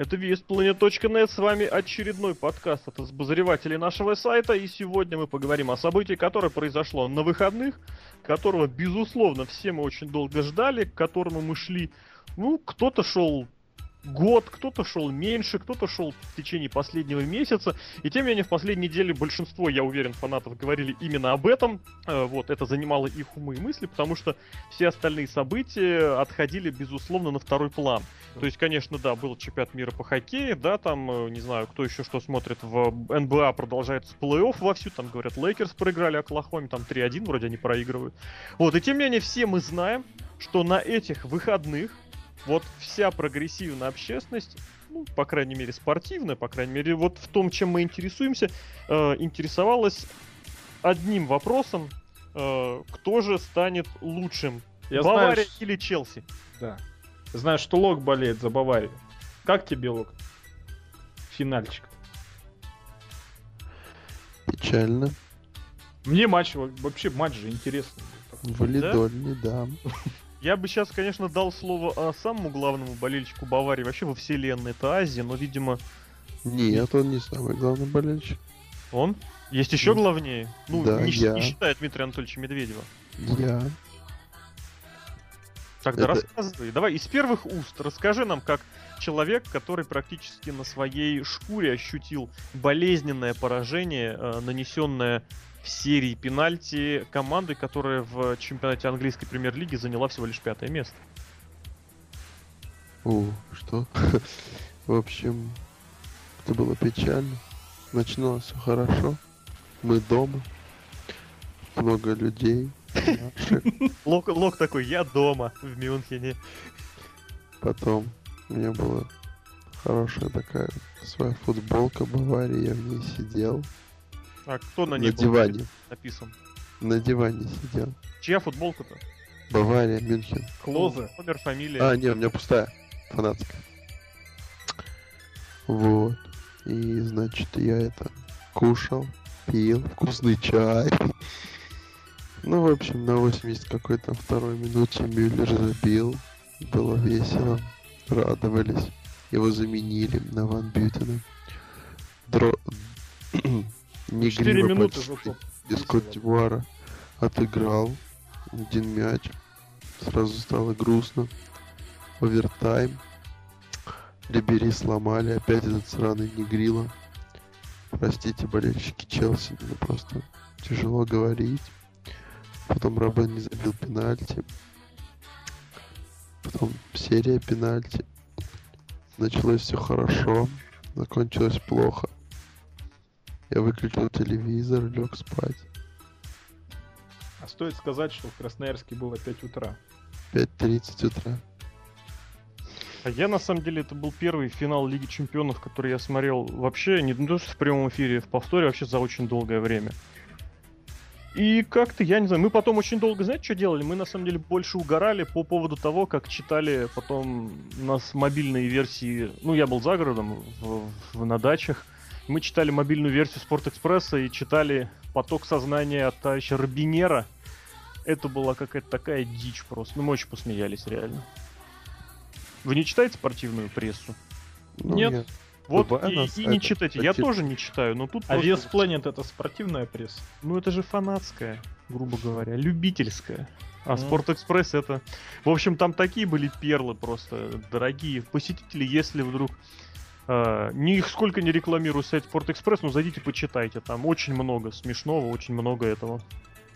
Это VSPlanet.net, с вами очередной подкаст от обозревателей нашего сайта, и сегодня мы поговорим о событии, которое произошло на выходных, которого, безусловно, все мы очень долго ждали, к которому мы шли, ну, кто-то шел год, кто-то шел меньше, кто-то шел в течение последнего месяца. И тем не менее, в последней неделе большинство, я уверен, фанатов говорили именно об этом. Э, вот, это занимало их умы и мысли, потому что все остальные события отходили, безусловно, на второй план. То есть, конечно, да, был чемпионат мира по хоккею, да, там, э, не знаю, кто еще что смотрит, в НБА продолжается плей-офф вовсю, там, говорят, Лейкерс проиграли Оклахоме, там 3-1 вроде они проигрывают. Вот, и тем не менее, все мы знаем, что на этих выходных вот вся прогрессивная общественность, ну, по крайней мере, спортивная, по крайней мере, вот в том, чем мы интересуемся, э, интересовалась одним вопросом, э, кто же станет лучшим, Я Бавария знаю, или Челси? Да. Знаю, что Лок болеет за Баварию. Как тебе, Лок? Финальчик. Печально. Мне матч, во- вообще матч же интересный. Валидольный, да. Я бы сейчас, конечно, дал слово а, самому главному болельщику Баварии вообще во вселенной, это Азия, но, видимо, Нет, он не самый главный болельщик. он. Есть еще главнее. Ну, Да, не, я. не считая Дмитрия Анатольевича Медведева. Я. Тогда Это- рассказывай. Давай из первых уст расскажи нам, как человек, который практически на своей шкуре ощутил болезненное поражение, э, нанесенное в серии пенальти команды, которая в чемпионате английской премьер-лиги заняла всего лишь пятое место. О, что? В общем, это было печально. Начиналось все хорошо. Мы дома. Много людей. Лок, Лок такой, я дома в Мюнхене. Потом у меня была хорошая такая своя футболка Баварии. Я в ней сидел. А кто на На ней был диване. написан? На диване сидел. Чья футболка-то? Бавария, Мюнхен. Клозе. Номер, фамилия. А, не, у меня пустая. Фанатская. Вот. И, значит, я это кушал, пил, вкусный чай. Ну, в общем, на 80 какой-то второй минуте Мюллер забил. Было весело. Радовались. Его заменили на Ван Бютена. Дро... Не Четыре минуты зато. из Кот-Дивуара отыграл один мяч. Сразу стало грустно. Овертайм. Рибери сломали. Опять этот сраный Негрила. Простите, болельщики Челси, мне просто тяжело говорить. Потом Робен не забил пенальти. Потом серия пенальти. Началось все хорошо. Закончилось плохо. Я выключил телевизор, лег спать. А стоит сказать, что в Красноярске было 5 утра. 5.30 утра. А я, на самом деле, это был первый финал Лиги Чемпионов, который я смотрел вообще, не то что в прямом эфире, в повторе, вообще за очень долгое время. И как-то, я не знаю, мы потом очень долго, знаете, что делали? Мы, на самом деле, больше угорали по поводу того, как читали потом у нас мобильные версии... Ну, я был за городом, в- в- на дачах. Мы читали мобильную версию Спортэкспресса и читали поток сознания от товарища Робинера. Это была какая-то такая дичь просто. Ну, мы очень посмеялись, реально. Вы не читаете спортивную прессу? Ну, Нет. я- Вот и, и не это, читайте. Я кстати- тоже не читаю, но тут А просто- Вес Planet это спортивная пресса. Ну это же фанатская, грубо говоря, любительская. А. Спортэкспресс это... В общем, там такие были перлы просто дорогие. Посетители, если вдруг... э, нисколько не рекламирую сайт Спортэкспресс, но зайдите, почитайте. Там очень много смешного, очень много этого.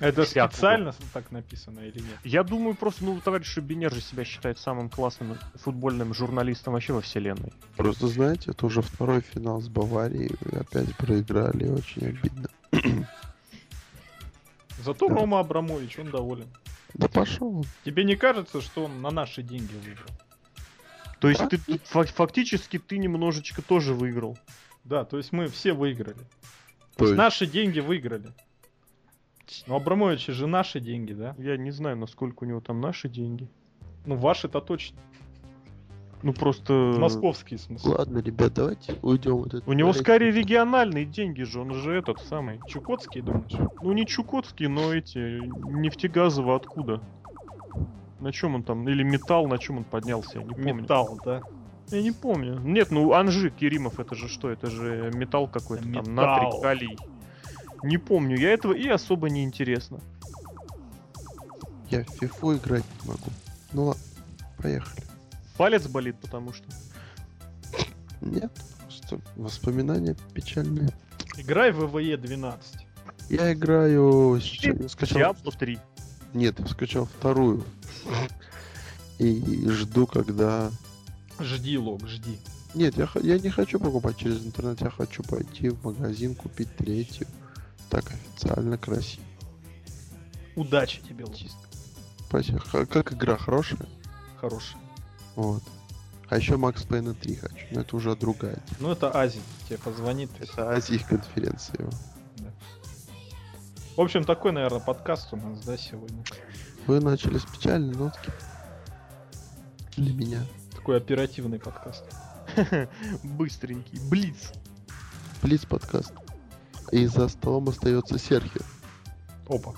Это Всякого. специально так написано или нет? Я думаю, просто, ну, товарищ Шубинер же себя считает самым классным футбольным журналистом вообще во вселенной. Просто знаете, это уже второй финал с Баварией. Опять проиграли, очень обидно. Зато Да. Рома Абрамович, он доволен. Да пошел. Тебе не кажется, что он на наши деньги выиграл? То есть ты фактически ты немножечко тоже выиграл. Да, то есть мы все выиграли. То То есть наши деньги выиграли. Ну, Абрамовича же наши деньги, да? Я не знаю, насколько у него там наши деньги. Ну, ваши-то точно. Ну просто... Московские, в смысле. Ладно, ребят, давайте уйдем. Вот этот У него скорее региональные деньги же, он же этот самый. Чукотские, думаешь? Ну не Чукотский, но эти нефтегазово откуда? На чем он там? Или металл, на чем он поднялся, я не помню. Металл, да? Я не помню. Нет, ну Анжи Керимов, это же что? Это же металл какой-то там, Металл. натрий, калий. Не помню я этого и особо не интересно. Я в фифу играть не могу. Ну ладно, поехали. Палец болит, потому что. Нет, просто воспоминания печальные. Играй в ВВЕ 12. Я играю... сейчас- я скачал... Диабло 3. Нет, я скачал вторую. И жду, когда... Жди, Лок, жди. Нет, я, я не хочу покупать через интернет, я хочу пойти в магазин, купить третью. Так официально, красиво. Удачи тебе, Лок. Спасибо. Х- Как игра хорошая? Хороший. Вот. А еще Макс Пейна 3 хочу, но это уже другая. Ну это Ази тебе позвонит. Это Азия конференция. В общем, такой, наверное, подкаст у нас, да, сегодня. Вы начали с печальной нотки. Для меня. Такой оперативный подкаст. Быстренький. Блиц. Блиц подкаст. И за столом остается Серхио. Опа.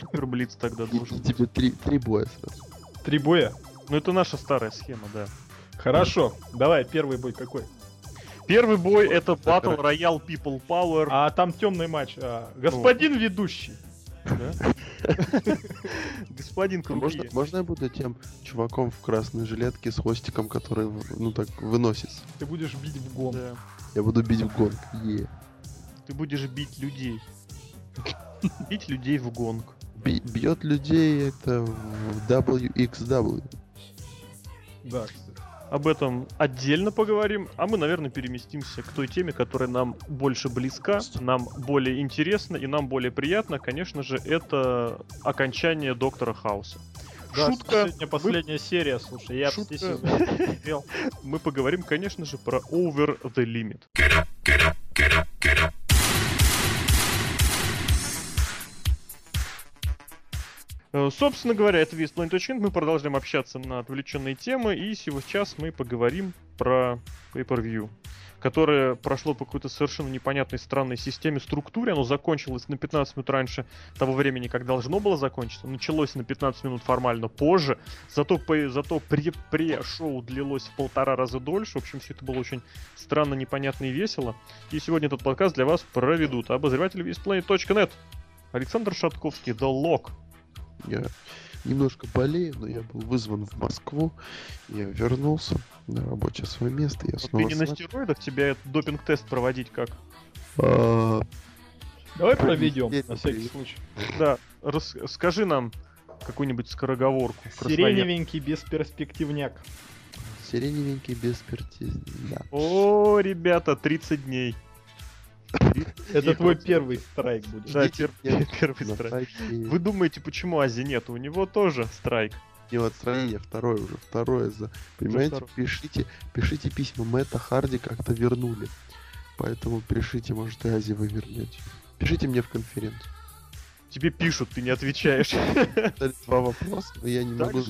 Супер Блиц тогда должен и быть. тебе три, три боя сразу. Три боя. Ну это наша старая схема, да. Хорошо. Давай, первый бой какой? Первый бой это Battle Royale People Power. А там темный матч. А, господин ведущий. да? Господин Можно, Крупье. можно я буду тем чуваком в красной жилетке с хвостиком, который, ну так, выносится? Ты будешь бить в гон. Я буду бить в гонг. Е. Ты будешь бить людей. Бить людей в гонг. Бьет людей это в WXW. Да, кстати. Об этом отдельно поговорим, а мы, наверное, переместимся к той теме, которая нам больше близка, нам более интересна и нам более приятно. Конечно же, это окончание Доктора Хауса. Да, Шутка. Сегодня последняя серия, слушай, я Шутка. Мы поговорим, конечно же, про Over the Limit. Э, Собственно говоря, это VSPlanet.net. Мы продолжаем общаться на отвлеченные темы. И сейчас мы поговорим про Pay-Per-View, которое прошло по какой-то совершенно непонятной странной системе структуре. Оно закончилось на 15 минут раньше того времени, как должно было закончиться. Началось на 15 минут формально позже. Зато, зато пре- пре-шоу длилось в полтора раза дольше. В общем, все это было очень странно, непонятно и весело. И сегодня этот подкаст для вас проведут обозреватель VSPlanet.net Александр Шатковский, The Lock. Я немножко болею, но я был вызван в Москву. Я вернулся на рабочее свое место. Я Вот ты снова не с на стероидах, тебя этот допинг-тест проводить как? А, Давай Про проведем, на всякий случай. Да, рас- скажи нам какую-нибудь скороговорку. Сиреневенький бесперспективняк. Сиреневенький Да. О, ребята, 30 дней. Это твой первый страйк будет. Да, первый На страйк. Вы думаете, почему Ази нет? У него тоже страйк. не в отстранение, второе уже, второе за... Понимаете, пишите, пишите письма. Мэтта Харди как-то вернули. Поэтому пишите, может, и Ази вы вернете. Пишите мне в конференцию. Тебе пишут, ты не отвечаешь. Два вопроса, я не могу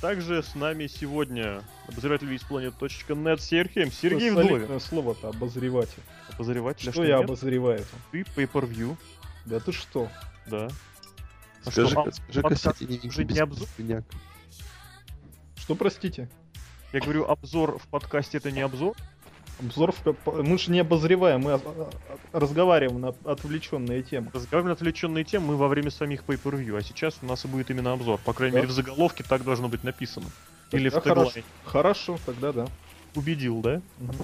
Также- с нами сегодня обозреватель VSPlanet.net Сергей. Сергей Вдовин. слово-то обозреватель. Обозреватель. а Что я нет? обозреваю? Ты pay-per-view, Да ты что? да. А Скажи, что, а, скажи уже не обзор? Что, простите? Я говорю, обзор в подкасте это не обзор. Обзор в... Мы же не обозреваем, мы а- а- разговариваем на отвлеченные темы. Разговариваем на отвлеченные темы мы во время самих pay-per-view, а сейчас у нас и будет именно обзор. По крайней Да. мере, в заголовке так должно быть написано. Или Тогда в теглайне. хорошо. Хорошо, тогда да. Убедил, да? Мгм.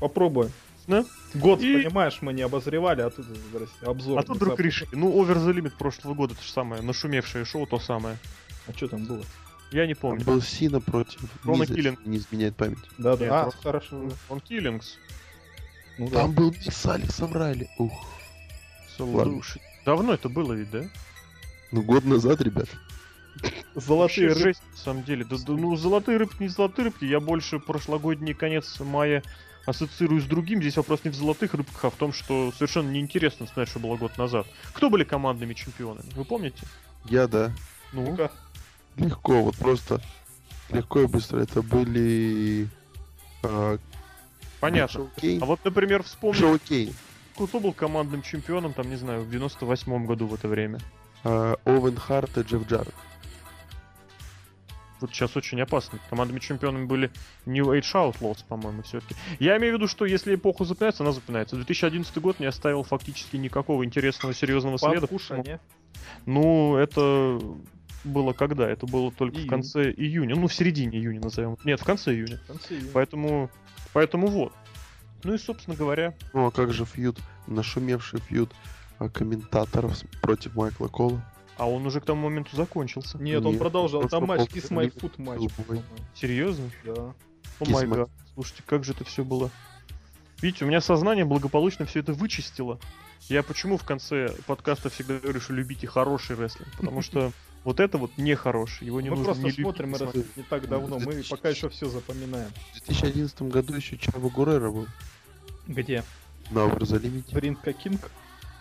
Попробуем. Да? Год, И- понимаешь, мы не обозревали, а тут здрасте, обзор. А тут вдруг внезапно. решили. Ну, Over the Limit прошлого года, это же самое, нашумевшее шоу, то самое. А что там было? Я не помню. был Сина против Рона Миза, Киллинг. если не изменяет память. Да, Нет, да. А, просто- хорошо. Он Киллингс. Ну да. Там был Мисс с Алексом Райли. Ух. Слушай, давно это было ведь, да? Ну, год назад, ребят. Золотые рыбки. жесть, на самом деле. Да, да, ну, золотые рыбки, не золотые рыбки. Я больше прошлогодний конец мая ассоциирую с другим. Здесь вопрос не в золотых рыбках, а в том, что совершенно неинтересно знать, что было год назад. Кто были командными чемпионами? Вы помните? Я, да. Ну, Ну-ка. Легко, вот просто легко и быстро. Это были... а, понятно. Шоу Кейн. А вот, например, вспомни, Шоу Кейн. кто был командным чемпионом, там, не знаю, в 98-м году в это время. а, Оуэн Харт и Джефф Джаред. вот сейчас очень опасно. Командами чемпионами были New Age Outlaws, по-моему, все-таки. Я имею в виду, что если эпоха запоминается, она запоминается. 2011 год не оставил фактически никакого интересного, серьезного следа. Кушанье. Ну, это было когда? Это было только Июнь. в конце июня. Ну, в середине июня назовем. Нет, в конце июня. В конце июня. Поэтому, поэтому вот. Ну и, собственно говоря, Ну а как же фьюд, нашумевший фьюд а, комментаторов против Майкла Кола? а он уже к тому моменту закончился. Нет, он Нет, продолжал. просто Там матч Kiss My Foot матч. Серьезно? Да. О май гад. Слушайте, как же это все было. Видите, у меня сознание благополучно все это вычистило. Я почему в конце подкаста всегда говорю, что любите хороший рестлинг? Потому что вот это вот нехороший, его не Мы нужно просто не смотрим смотреть. не так давно. Мы пока еще все запоминаем. В 2011 году еще Чаво Гурера был Где? на Оверзалимите. Бринка Кинг?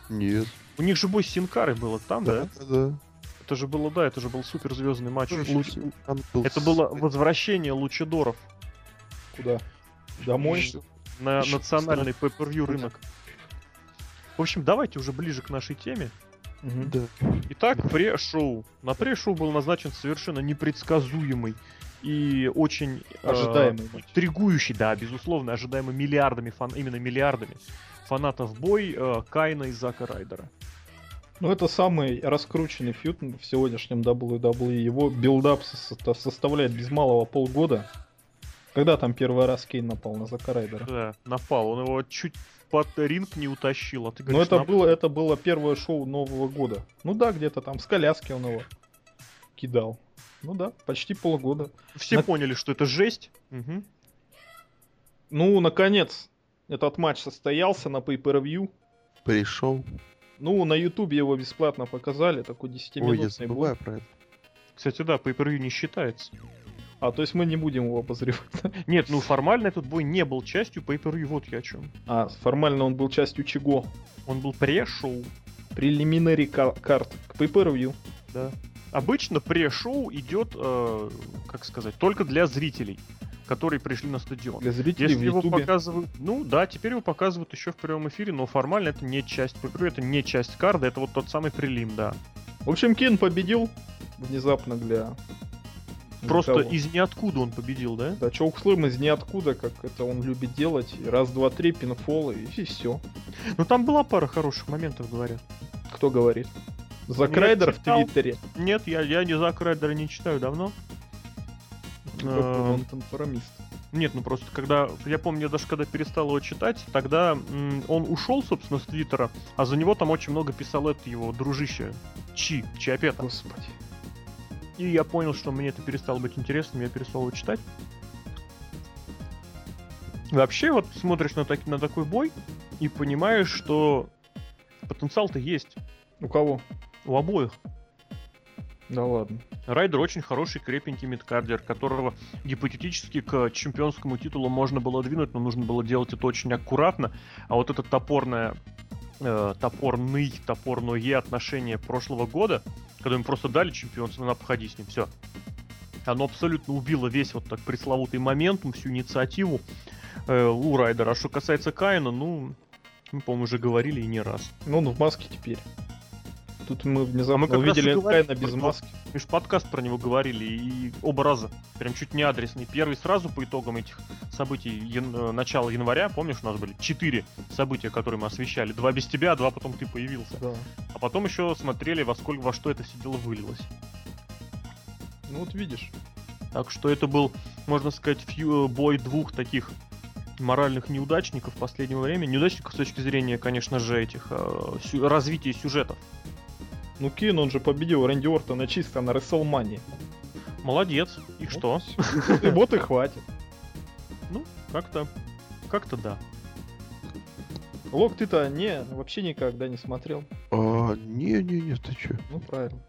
Нет. У них же бой с Синкарой было там, да? Да, да. Это же было, да, это же был суперзвездный матч. Ну, Луч- был Это с- было возвращение лучидоров Куда? Домой? на Ещё национальный pay-per-view рынок. В общем, давайте уже ближе к нашей теме. Да. Итак, pre-show. На pre-show был назначен совершенно непредсказуемый и очень э, Ожидаемый матч. интригующий, да, безусловно, ожидаемый миллиардами, фан, именно миллиардами фанатов бой э, Кайна и Зака Райдера. Ну, это самый раскрученный feud в сегодняшнем WWE. Его build-up со- составляет без малого полгода. Когда там первый раз Кейн напал на Зака Райдера? Да, напал. Он его чуть под ринг не утащил. А ты Но говоришь, Ну, это нап- было, это было первое шоу Нового года. Ну да, где-то там с коляски он его кидал. Ну да, почти полгода. Все на- поняли, что это жесть. Мгм. Ну, наконец, этот матч состоялся на Pay-Per-View. Пришел. Ну, на Ютубе его бесплатно показали, такой 10 Ой, я забываю про это. Кстати, да, pay не считается. А, то есть мы не будем его обозревать. Нет, ну формально этот бой не был частью pay вот я о чем. А, формально он был частью чего? Он был пре-шоу. Ка- карт к Pay-Per-View. Да. Обычно пре-шоу идет, э, как сказать, только для зрителей, которые пришли на стадион. Для зрителей Если в его показывают, ну да, теперь его показывают еще в прямом эфире, но формально это не часть pay это не часть карда, это вот тот самый прилим, да. В общем, Кейн победил внезапно для... Просто из ниоткуда он победил, да? Да, Чоукслэм из ниоткуда, как это он любит делать. И Раз, два, три, пинфолы, и, все. Ну там была пара хороших моментов, говорят. Кто говорит? Зак Я Райдер в. Твиттере. Нет, я, я не Зак Райдера не читаю давно. Какой Эм, он конформист. Нет, ну просто когда, я помню, я даже когда перестал его читать, тогда он ушел, собственно, с Твиттера, а за него там очень много писал это его дружище Чи, Чиапета. Господи. И я понял, что мне это перестало быть интересным, я перестал его читать. Вообще, вот смотришь на, так- на такой бой и понимаешь, что потенциал-то есть У кого? у обоих. Да ладно. Райдер очень хороший, крепенький мидкардер, которого гипотетически к чемпионскому титулу можно было двинуть, но нужно было делать это очень аккуратно. А вот это топорное, э, топорный, топорное отношение прошлого года, когда им просто дали чемпионство, надо походить с ним, все. Оно абсолютно убило весь вот так пресловутый моментум, всю инициативу э, у Райдера. А что касается Каина, ну, мы, по-моему, уже говорили и не раз. Ну, он в маске теперь. Тут мы внезапно А мы как раз и увидели говорим Кайна без маски. Мы же подкаст про него говорили, и оба раза. Прям чуть не адресный. Первый сразу по итогам этих событий ян- э, начала января, помнишь, у нас были четыре события, которые мы освещали. Два без тебя, два потом ты появился. Да. А потом еще смотрели, во сколько во что это все дело вылилось. Ну вот видишь. Так что это был, можно сказать, фью- э, бой двух таких моральных неудачников последнего времени. Неудачников с точки зрения, конечно же, этих э, сю- развития сюжетов. Ну Кейн, он же победил Рэнди Ортона чисто на Рестлмании. Молодец. И что? И вот и хватит. Ну, как-то, как-то да. Лок, ты-то не, вообще никогда не смотрел. А, не-не-не, ты чё? Ну правильно.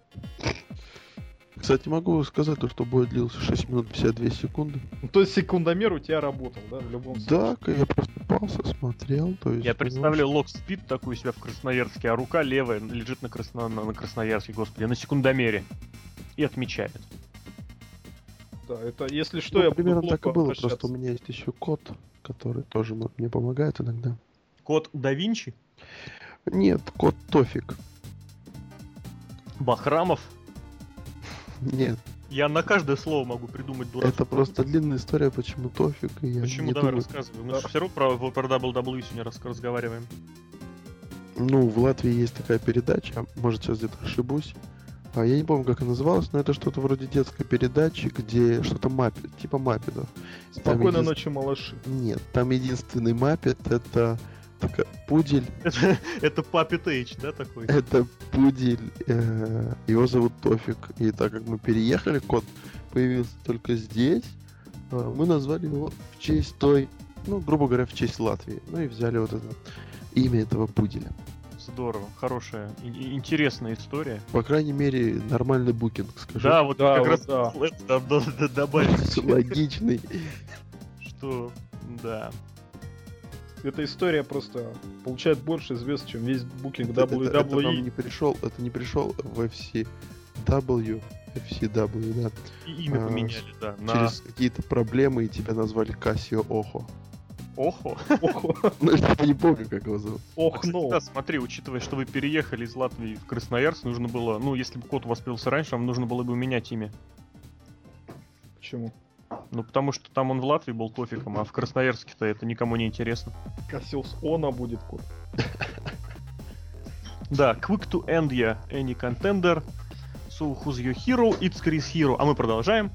Кстати, могу сказать, то, что бой длился 6 минут 52 секунды. Ну, то есть секундомер у тебя работал, да, в любом случае? Да, я просыпался, смотрел, то есть... Я представляю, Лок спит такую себя в Красноярске, а рука левая лежит на, Красно... на, Красноярске, господи, на секундомере. И отмечает. Да, это если что, ну, я буду примерно к так и было, обращаться. просто у меня есть еще кот, который тоже мне помогает иногда. Код да Винчи, Нет, кот Тофик. Бахрамов, Нет, Я на каждое слово могу придумать дурацкую Это просто длинная история, почему Тофик, и я Почему? не Давай думаю- рассказывай. Мы же все равно про, про WWE сегодня рас- разговариваем. Ну, в Латвии есть такая передача, может, сейчас где-то ошибусь. А я не помню, как она называлась, но это что-то вроде детской передачи, где что-то маппет, типа маппетов. Спокойной един- ночи, малыши. Нет, там единственный маппет это такая пудель. Это, это Puppet Age, да, такой? Это пудель. э, его зовут Тофик. И так как мы переехали, кот появился только здесь, э, мы назвали его в честь той, ну, грубо говоря, в честь Латвии. Ну и взяли вот это имя этого пуделя. Здорово, хорошая, и- интересная история. По крайней мере, нормальный букинг, скажу. Да, вот Да, как вот раз да. добавить, Логичный. что да. Эта история просто получает больше звезд, чем весь букинг Это, это- это WWE. не пришел, это не пришел в FCW, FCW, да, И имя А, поменяли, да. На через какие-то проблемы и тебя назвали Кассио Охо. Охо. Ох, Ну, я не помню, как его зовут. Ох, кстати, ну. да, смотри, учитывая, что вы переехали из Латвии в Красноярск, нужно было, ну, если бы кот появился раньше, вам нужно было бы менять имя. Почему? Ну, потому что там он в Латвии был тофиком, а в Красноярске-то это никому не интересно. Кассиус Она будет кот. Да, quick to end ya any contender. So who's your hero? It's Chris Hero. А мы продолжаем.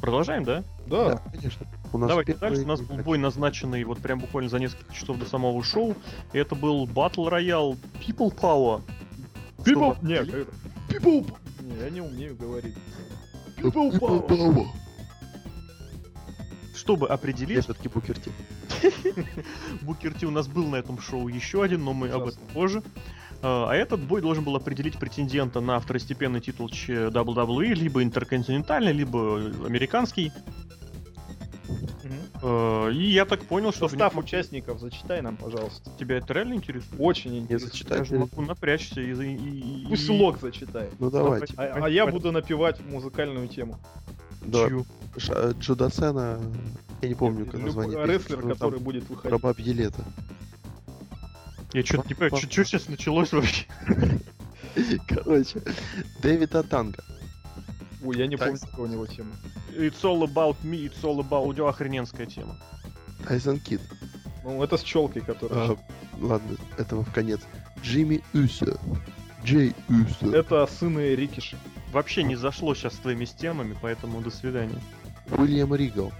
Продолжаем, да? Да. конечно. У нас Давайте первый дальше. У нас был бой, назначенный вот прям буквально за несколько часов до самого шоу. И это был Battle Royale People Power. People... Нет, People... Не, я не умею говорить. People People Power. Чтобы Я определить, все-таки Букер Ти. Букер Ти у нас был на этом шоу еще один, но мы об этом позже. А а этот бой должен был определить претендента на второстепенный титул WWE, либо интерконтинентальный, либо американский. Мгм. Э, И я так понял, что Состав участников зачитай нам, пожалуйста. тебя это реально интересует? Очень интересно. Я зачитать. же могу напрячься и... и- и- Пусть лог зачитает. Ну давайте. А, а я буду напевать музыкальную тему. Да. Чью? Я не помню, как Любой название. песни, Рестлер, который будет выходить. Про бабье лето. Я что-то не понимаю, что сейчас началось вообще? Короче, Дэвид Атанга. Ой, я не помню, какая у него тема. It's all about me, it's all about... У него охрененская тема. Тайсон Кид. Ну, это с челкой, которая... А, ладно, этого в конец. Джимми Усо. Джей Усо. Это сыны Рикиши. Вообще не зашло сейчас с твоими темами, поэтому до свидания. Уильям Ригал.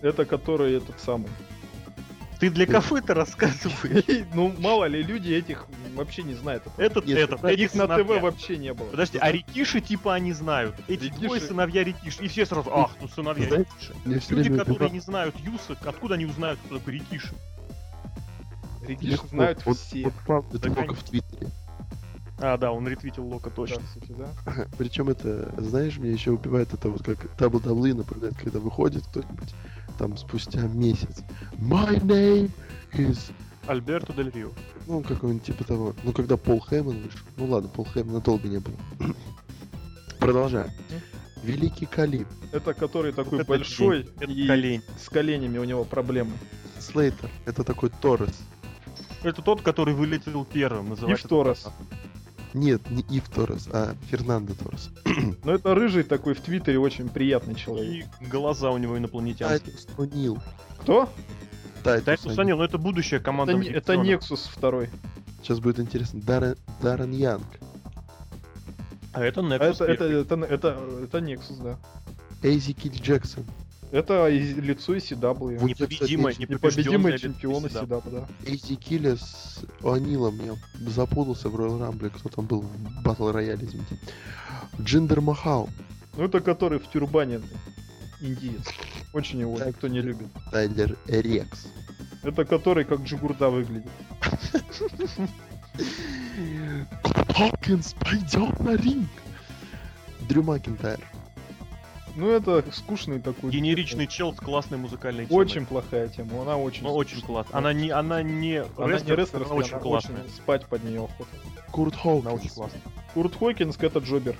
Это который этот самый. Ты для кафе-то рассказываешь? Ну, мало ли, люди этих вообще не знают. Этот, Нет, этот, Да, эти Их на. ТВ вообще не было. Подожди, а Рикиши типа они знают. Эти Рикиши- двое сыновья Рикиши. И все сразу, ах, ну сыновья Знаете, Рикиши. Люди, которые убивал- не знают Юса, откуда они узнают, кто такой Рикиши? Рикиши Легко. знают все. Да, только в Твиттере. А, да, он ретвитил Лока, Да, точно. кстати, да. Причем это, знаешь, мне еще убивает это вот как WWE напоминает, когда выходит кто-нибудь там спустя месяц. My name is... Альберто Дель Рио. Ну, какой-нибудь типа того. Ну, когда Пол Хейман вышел. Ну ладно, Пол Хеймана долго не было. Продолжаем. Великий Калиб. Это который такой это большой день, это и колень. с коленями у него проблемы. Слейтер. Это такой Торрес. Это тот, который вылетел первым, называется. Ив Торрес. Нет, не Ив Торрес, а Фернандо Торрес. Но это рыжий такой в Твиттере очень приятный человек. И глаза у него инопланетянские. Тайтус О'Нил. Кто? Тайтус О'Нил. Ну это будущая команда. Это, это. Nexus второй. Сейчас будет интересно. Даррен, Даррен Янг. А это А Nexus это, это, это, это, это Nexus, да. Эзекиел Джексон. Это и- лицо ECW. Вот я, Непобедимый, кстати, непобежденный Непобедимый чемпион ECW, да. Эзекиеля с О'Нилом. Я запутался в Royal Rumble. Кто там был в battle royal е, извините. Джиндер Махал. Ну это который в тюрбане индиец. Очень его Так. никто не любит. Тайлер Рекс. Это который как Джигурда выглядит. Хопкинс пойдет на ринг. Дрю Макинтайр. Ну это скучный такой. Генеричный чел с классной музыкальной темой. Очень плохая тема. Она очень. Ну, очень скучная. класс. Она не, она не Она не рестлер, она очень она классная. очень спать под нее охота. Курт Она очень классная. Курт Хокинск это Джобер.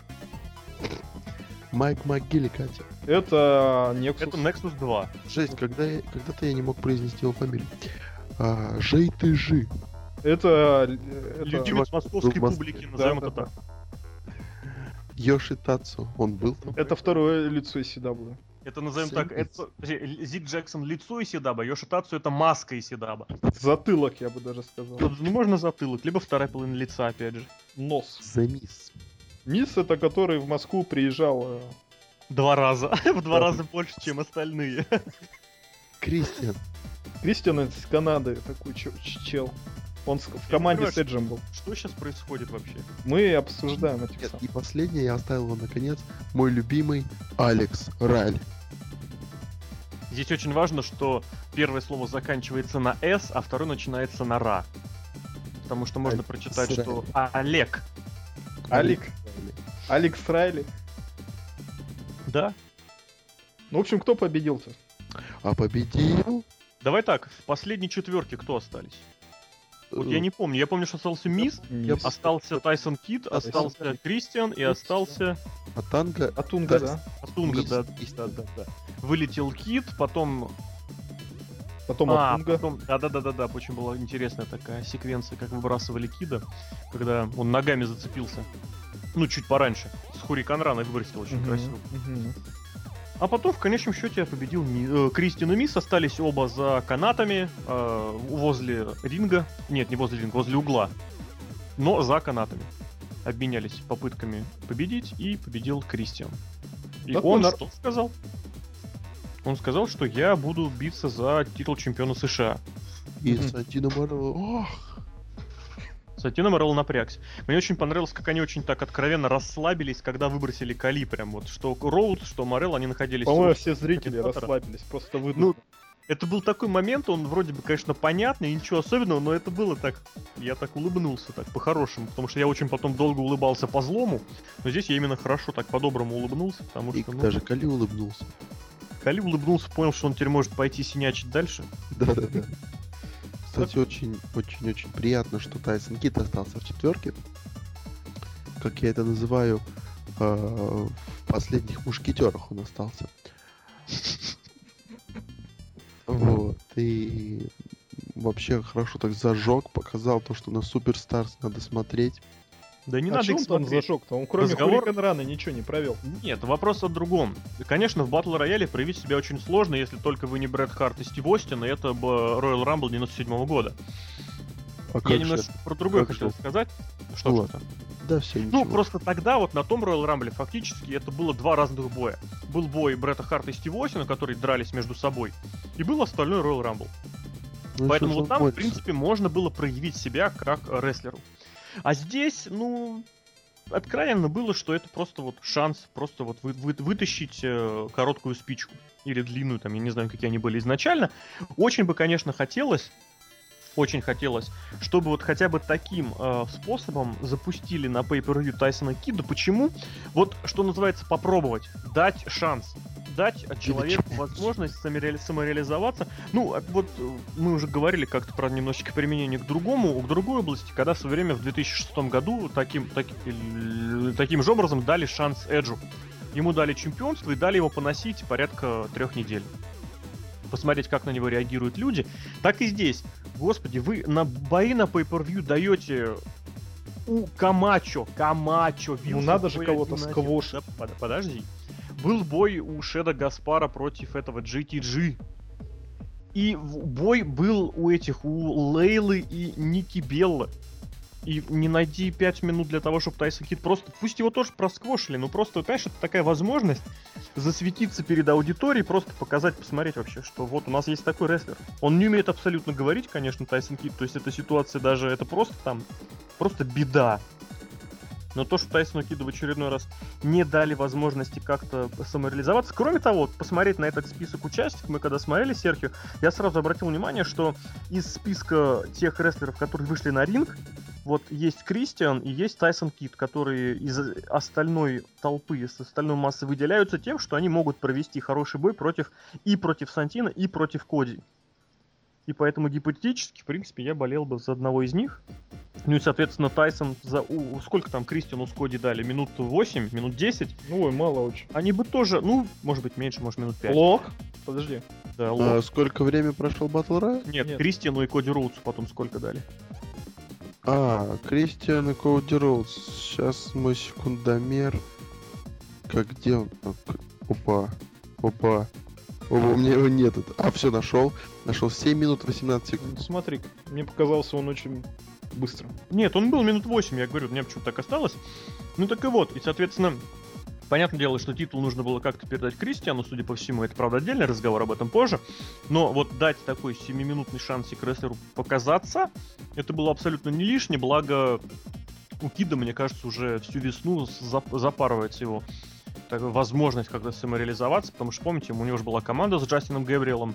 Майк МакГилликати. Это Nexus. Это Nexus 2. Жесть, когда я, когда-то я не мог произнести его фамилию. А, Жей ты жи. Это, э, это Любимец московской публики, Да, назовем да, это да. так. Йоши Тацу, он был там? Это второе лицо CW. Это назовем так, Садись. это, подожди, Зик Джексон лицо Исидаба, Йошитацу это маска Исидаба. Затылок, я бы даже сказал. Ну, можно затылок, либо вторая половина лица, опять же. Нос. Замис. Мисс это который в Москву приезжал. э, Два раза. В два раза больше, чем остальные. Кристиан. Кристиан из Канады, такой чел. Он с- в команде понимаю, с Эджем был. Что сейчас происходит вообще? Мы обсуждаем этих Нет, и последнее я оставил его наконец. Мой любимый Алекс Раль. Здесь очень важно, что первое слово заканчивается на «с», а второе начинается на «ра». Потому что можно Аль- прочитать, Срай. что А- Олег. Алик. Алекс Райли. Да? Ну, в общем, кто победил-то? А победил... Давай так, в последней четверке кто остались? Вот я не помню. Я помню, что остался Мисс, Мисс. остался Тайсон Кит, остался Кристиан и остался Атанга... Атунга, Да. да. Атунга, да, да, да, да. Вылетел Кит, потом... Потом а, Атунга. потом... Да-да-да-да, очень была интересная такая секвенция, как выбрасывали Кида, когда он ногами зацепился. Ну, чуть пораньше. С Хуриканрана выбросил очень красиво. А потом, в конечном счете, победил Ми- э, Кристин и Мисс. Остались оба за канатами э, возле ринга. Нет, не возле ринга, возле угла. Но за канатами. Обменялись попытками победить, и победил Кристиан. И Такой он нар- что сказал? Он сказал, что я буду биться за титул чемпиона США. И. Сантино Марелло. Ох, Сатина Морелло напрягся. Мне очень понравилось, как они очень так откровенно расслабились, когда выбросили Кали. Прям вот, что Роуд, что Морелло, они находились... По-моему, все зрители расслабились, просто выдохнули. Ну, это был такой момент, он вроде бы, конечно, понятный, ничего особенного, но это было так... Я так улыбнулся, так, по-хорошему, потому что я очень потом долго улыбался по-злому, но здесь я именно хорошо, так, по-доброму улыбнулся, потому и что, ну, даже Кали улыбнулся. Кали улыбнулся, понял, что он теперь может пойти синячить дальше. Да-да-да. Кстати, очень, очень, очень приятно, что Тайсон Кит остался в четверке. Как я это называю, э, в последних мушкетерах он остался. Вот. И вообще хорошо так зажег, показал то, что на Суперстарс надо смотреть. Да не а надо их он там смотреть. зажег-то? Он кроме Разговор- Хурикан Рана ничего не провел. Нет, вопрос о другом. Конечно, в батл рояле проявить себя очень сложно, если только вы не Брэд Харт и Стив Остин, и это Royal Rumble 97 года. А Я немножко про другое Как хотел же? сказать. Что, Ну что-то? Да, все, Ну, ничего. просто тогда вот на том Royal Rumble фактически это было два разных боя. Был бой Бретта Харта и Стива Остина, которые дрались между собой, и был остальной Royal Rumble. Ну, Поэтому что вот там, в принципе, можно было проявить себя как э, рестлеру. А здесь, ну, откровенно было, что это просто вот шанс просто вот вы- вы- вытащить э, короткую спичку. Или длинную, там, я не знаю, какие они были изначально. Очень бы, конечно, хотелось, очень хотелось, чтобы вот хотя бы таким э, способом запустили на Pay-Per-View Тайсона Кида. Почему? Вот, что называется, попробовать, дать шанс. Дать человеку возможность самореали- самореализоваться. Ну, а вот э, мы уже говорили как-то про немножечко применение к другому, к другой области, когда в свое время в 2006 году таким, таки- э, таким же образом дали шанс Эджу. Ему дали чемпионство и дали его поносить порядка трех недель. Посмотреть, как на него реагируют люди. Так и здесь. Господи, вы на бои на Pay-Per-View даете у Камачо, Камачо, Ну, надо же кого-то сквошить. Да, под- подожди. Был бой у Шеда Гаспара против этого GTG. И бой был у этих, у Лейлы и Ники Белла. И не найди 5 минут для того, чтобы Тайсон Кид просто... Пусть его тоже просквошили, но просто, понимаешь, это такая возможность засветиться перед аудиторией, просто показать, посмотреть вообще, что вот у нас есть такой рестлер. Он не умеет абсолютно говорить, конечно, Тайсон Кид, то есть эта ситуация даже, это просто там, просто беда. Но то, что Тайсону Киду в очередной раз не дали возможности как-то самореализоваться. Кроме того, посмотреть на этот список участников, мы когда смотрели Серхио, я сразу обратил внимание, что из списка тех рестлеров, которые вышли на ринг, вот есть Кристиан и есть Тайсон Кит, которые из остальной толпы, из остальной массы выделяются тем, что они могут провести хороший бой против и против Сантина, и против Коди. И поэтому гипотетически, в принципе, я болел бы за одного из них. Ну и, соответственно, Тайсон за... у- сколько там Кристиану с Коди дали? Минут 8, минут 10? Ну, ой, мало очень. Они бы тоже, ну, может быть, меньше, может, минут 5. Лок? Подожди. Да, А лох. сколько время прошел Батл Рай? Нет, нет. Кристиану и Коди Роудсу потом сколько дали? А, Кристиан и Коуди Роудс. Сейчас мой секундомер. как где он? Опа, опа. Опа, у меня его нет. А, все, нашел. Нашел 7 минут 18 секунд. Ну, смотри, мне показался он очень быстро. Нет, он был минут 8, я говорю, у меня почему-то так осталось. Ну так и вот, и, соответственно, понятное дело, что титул нужно было как-то передать Кристиану, судя по всему, это, правда, отдельный разговор об этом позже. Но вот дать такой 7-минутный шансик рестлеру показаться, это было абсолютно не лишнее, благо у Кида, мне кажется, уже всю весну зап- запарывается его такая возможность как-то самореализоваться, потому что, помните, у него же была команда с Джастином Гэбриэлом,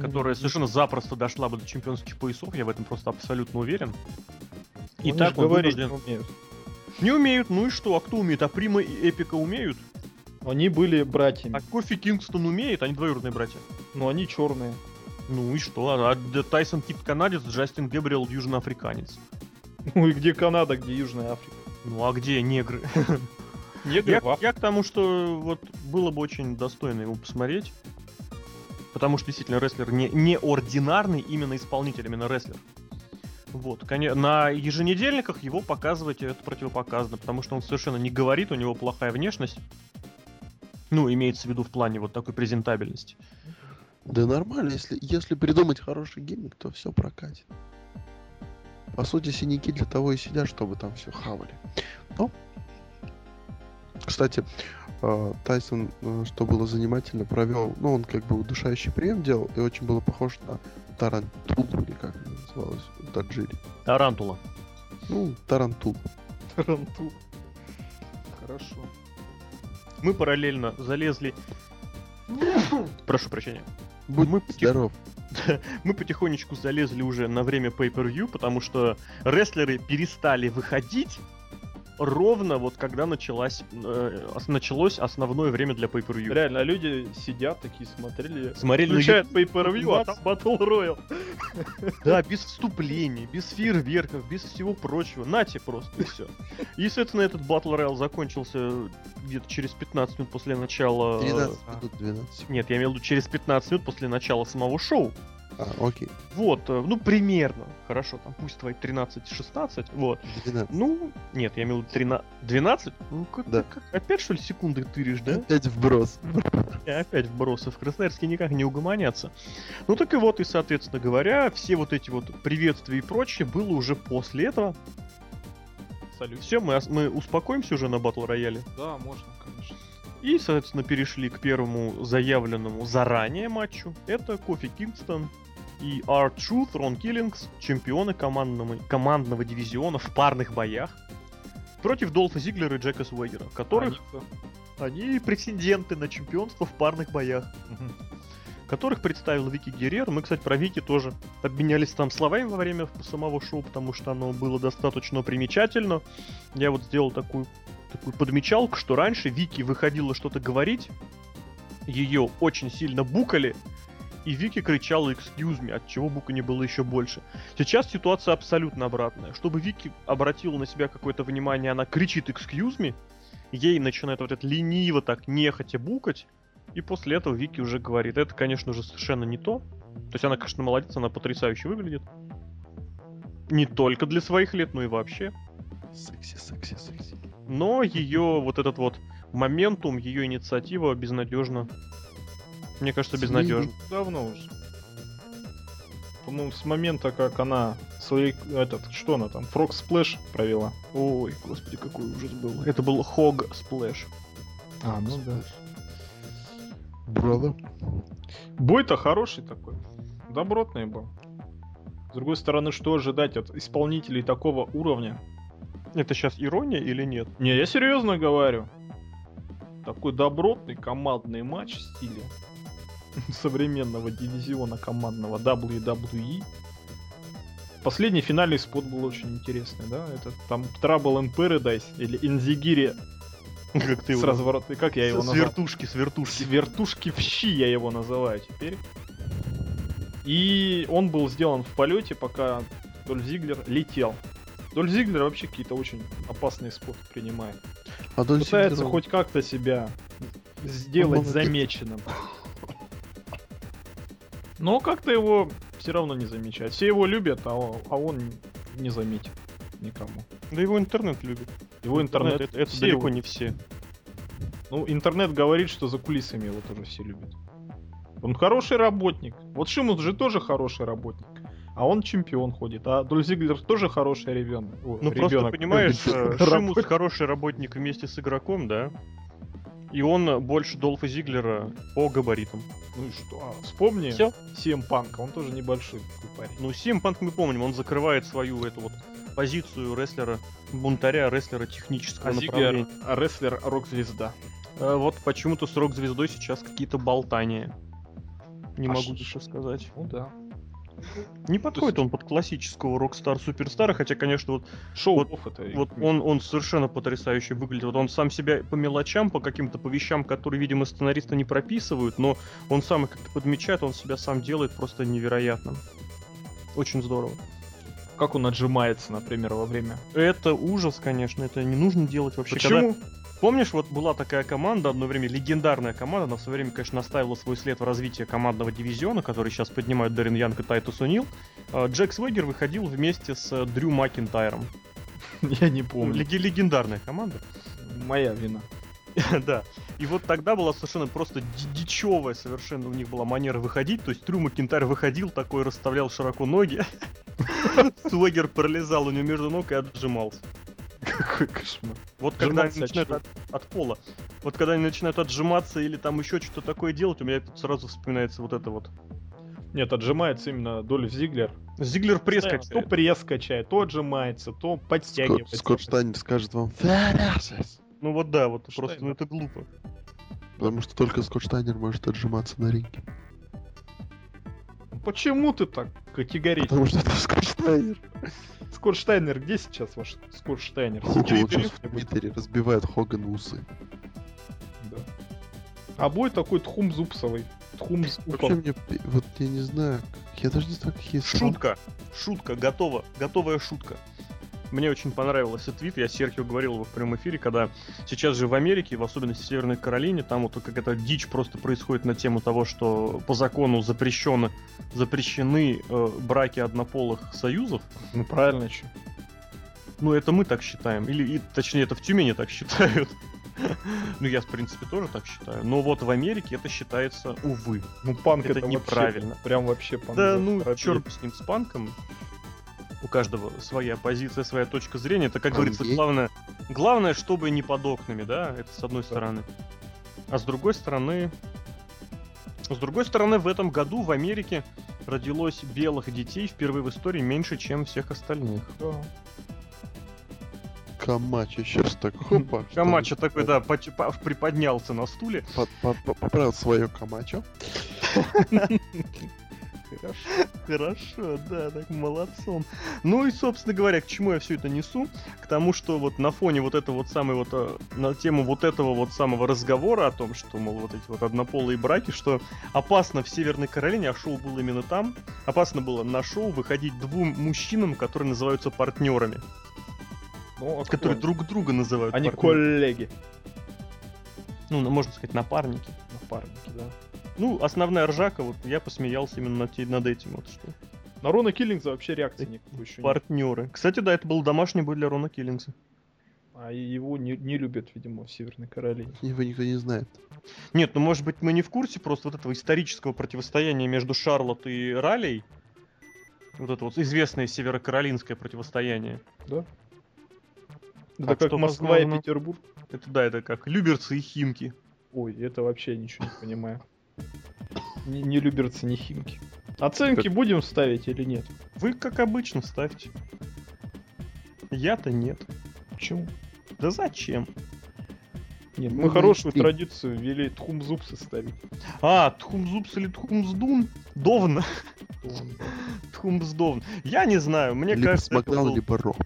которая совершенно запросто дошла бы до чемпионских поясов, я в этом просто абсолютно уверен. И Они так он говорить вынужден- не умеют. Не умеют, ну и что, а кто умеет? А Прима и Эпика умеют? Они были братьями, А Кофи Кингстон умеет? Они двоюродные братья. но они черные. Ну и что? А Д- Тайсон Кит канадец, Джастин Гэбриэл южноафриканец. Ну и где Канада, где Южная Африка? Ну а где негры? Негры Я, я к тому, что вот было бы очень достойно его посмотреть. Потому что действительно рестлер не, не ординарный, именно исполнитель, именно рестлер. Вот, на еженедельниках его показывать это противопоказано, потому что он совершенно не говорит, у него плохая внешность. Ну, имеется в виду в плане вот такой презентабельности. Да нормально, если, если придумать хороший гиммик, то все прокатит. По сути, синяки для того и сидят, чтобы там все хавали. Но, кстати, э, Тайсон, э, что было занимательно, провел, ну, он как бы удушающий прием делал, и очень было похож на Тарантулу, или как она называлась, в Таджире. Тарантула. Ну, Тарантул. Тарантул. Хорошо. Мы параллельно залезли... Прошу прощения. Будь Мы потих- здоров. Мы потихонечку залезли уже на время Pay-Per-View, потому что рестлеры перестали выходить ровно вот когда началась, э, ос- началось основное время для Pay-Per-View. Реально, люди сидят такие, смотрели, Смотрели на включают pay-per-view, а там Battle Royale. Да, без вступлений, без фейерверков, без всего прочего. Нате просто, и все. И, естественно, этот Battle Royale закончился где-то через 15 минут после начала... 13 а, минут, 12 секунд. Нет, я имел в виду через 15 минут после начала самого шоу. А, окей. Вот, э, ну, примерно. Хорошо, там пусть твои 13-16, вот. 12. Ну, нет, я имел в виду 13... 12? Ну, как, Да. как- опять, что ли, секунды тыришь, да? Опять вброс. Опять вбросы в Красноярске никак не угомонятся. Ну так и вот, и, соответственно говоря, все вот эти вот приветствия и прочее было уже после этого. Салют. Все, мы, мы успокоимся уже на батл рояле. Да, можно, конечно. И, соответственно, перешли к первому заявленному заранее матчу. Это Кофи Кингстон и R-Truth, Рон Киллингс, чемпионы командного, командного дивизиона в парных боях. Против Долфа Зиглера и Джека Суэгера, которых Они- они претенденты на чемпионство в парных боях. Которых представил Вики Геррер. Мы, кстати, про Вики тоже обменялись там словами во время самого шоу, потому что оно было достаточно примечательно. Я вот сделал такую, такую подмечалку, что раньше Вики выходила что-то говорить, ее очень сильно букали, и Вики кричала «excuse me», от чего бука не было еще больше. Сейчас ситуация абсолютно обратная. Чтобы Вики обратила на себя какое-то внимание, она кричит «excuse me», ей начинает вот это лениво так нехотя букать, и после этого Вики уже говорит, это, конечно же, совершенно не то. То есть она, конечно, молодец, она потрясающе выглядит. Не только для своих лет, но и вообще. Секси, секси, секси. Но ее вот этот вот моментум, ее инициатива безнадежно. Мне кажется, безнадежно. Давно уже. По-моему, с момента, как она свой, этот, что она там, Frog Splash провела. Ой, господи, какой ужас был. Это был Хог Сплэш. А, ну да. Брало. Бой-то хороший такой. Добротный был. С другой стороны, что ожидать от исполнителей такого уровня? Это сейчас ирония или нет? Не, я серьезно говорю. Такой добротный командный матч в стиле современного дивизиона командного WWE. Последний финальный спот был очень интересный, да? Это там Trouble in Paradise или Инзигири Как ты с его... разворотой. Как я его С назвал? вертушки, с вертушки. С вертушки в щи я его называю теперь. И он был сделан в полете, пока Дольф Зиглер летел. Дольф Зиглер вообще какие-то очень опасные споты принимает. А Дольф Пытается Зиглер- хоть как-то себя сделать молодец. замеченным. Но как-то его все равно не замечают. Все его любят, а он, а он не заметит никому. Да его интернет любит. Его интернет, это, это все далеко его- не все. Ну, интернет говорит, что за кулисами его тоже все любят. Он хороший работник. Вот Шимус же тоже хороший работник. А он чемпион ходит. А Дольф Зиглер тоже хороший ребенок. О, Ну просто ребенок. понимаешь, э, Шимус хороший работник вместе с игроком, да? И он больше Долфа Зиглера по габаритам. Ну и что? А, вспомни Все. Сиэм Панка. Он тоже небольшой такой парень. Ну, Сим Панк мы помним, он закрывает свою эту вот позицию рестлера, бунтаря, рестлера технического А Зиглер направления. а рестлер рок-звезда. А вот почему-то с рок-звездой сейчас какие-то болтания. Не А могу ш- больше сказать. Ну да. Не подходит он под классического рок-стар суперстара, хотя, конечно, вот, Шоу Вот- это. вот он, он совершенно потрясающе выглядит. Вот он сам себя по мелочам, по каким-то по вещам, которые, видимо, сценаристы не прописывают, но он сам их как-то подмечает, он себя сам делает просто невероятно. Очень здорово. Как он отжимается, например, во время. Это ужас, конечно, это не нужно делать вообще. Когда- Почему? Помнишь, вот была такая команда, одно время легендарная команда, она в свое время, конечно, оставила свой след в развитии командного дивизиона, который сейчас поднимают Даррен Янг и Тайтус О'Нил. А, Джек Сваггер выходил вместе с э, Дрю Макинтайром. Я не помню. Леги- легендарная команда. Моя вина. да. И вот тогда была совершенно просто ди- дичевая совершенно у них была манера выходить. То есть Дрю Макинтайр выходил такой, расставлял широко ноги. Свегер пролезал у него между ног и отжимался. Какой кошмар. Вот когда они начинают от, от пола. Вот когда они начинают отжиматься или там еще что-то такое делать, у меня тут сразу вспоминается вот это вот. Нет, отжимается именно Дольф Зиглер. Зиглер пресс Постоянно То качает. пресс качает, то отжимается, то подтягивается. Скотт Штайнер скажет вам Ну вот да, вот Штайнер. просто, ну это глупо. потому что только Скотт Штайнер может отжиматься на ринге. Почему ты так категорично? Потому что это Скотт Штайнер. Скотт Штайнер, где сейчас ваш Скотт Штайнер? Он Твиттере? сейчас в Твиттере разбивает Хоган усы. Да. А бой такой тхумзупсовый. Тхумз Вообще мне, вот я не знаю, я даже не знаю, какие. Шутка. Шутка, готова. Готовая шутка. Мне очень понравился твит, я Серхио говорил его в прямом эфире, когда сейчас же в Америке, в особенности в Северной Каролине, там вот какая-то дичь просто происходит на тему того, что по закону запрещены, запрещены э, браки однополых союзов. Ну правильно, что. Ну, это мы так считаем. Или, и, точнее, это в Тюмени так считают. Ну, я, в принципе, тоже так считаю. Но вот в Америке это считается, увы. Ну панк Это это, неправильно. Вообще, прям вообще панк. Да, ну, черт с ним, с панком. У каждого своя позиция, своя точка зрения. Это, как А говорится, главное, главное, чтобы не под окнами, да, это с одной стороны. А с другой стороны... С другой стороны, в этом году в Америке родилось белых детей впервые в истории меньше, чем всех остальных. Да. Камачо сейчас так хопа. Камачо ли, такой, да, приподнялся на стуле. по- по- по- Поправил свое Камачо. Хорошо. Хорошо, да, так молодцом. Ну и, собственно говоря, к чему я все это несу? К тому, что вот на фоне вот этого вот самой вот, э, на тему вот этого вот самого разговора о том, что, мол, вот эти вот однополые браки, что опасно в Северной Каролине, а шоу было именно там, опасно было на шоу выходить двум мужчинам, которые называются партнерами, Ну, а которые друг друга называют они? Они партнерами. коллеги. Ну, ну, можно сказать, напарники. Напарники, да. Ну, основная ржака, вот я посмеялся именно над, над этим вот, что На Рона Киллингса вообще реакции никакой еще нет. партнеры. Кстати, да, это был домашний бой для Рона Киллингса. А его не, не любят, видимо, в Северной Каролине. Его никто не знает. Нет, ну может быть мы не в курсе просто вот этого исторического противостояния между Шарлотт и Ралей. Вот это вот известное северокаролинское противостояние. Да? Это Так как что, Москва и возможно, Петербург. Это да, это как Люберцы и Химки. Ой, это вообще ничего не понимаю. Не, не люберцы, не химки. Оценки будем ставить или нет? Вы, как обычно, ставьте. Я-то нет. Почему? Да зачем? Нет, Ну, мы хорошую и- традицию ввели тхумзупсы ставить. А, Тхумзупс или Тхумздун? Довн. Тхумздовн. Я не знаю, мне либо кажется, это Смакдаун, был,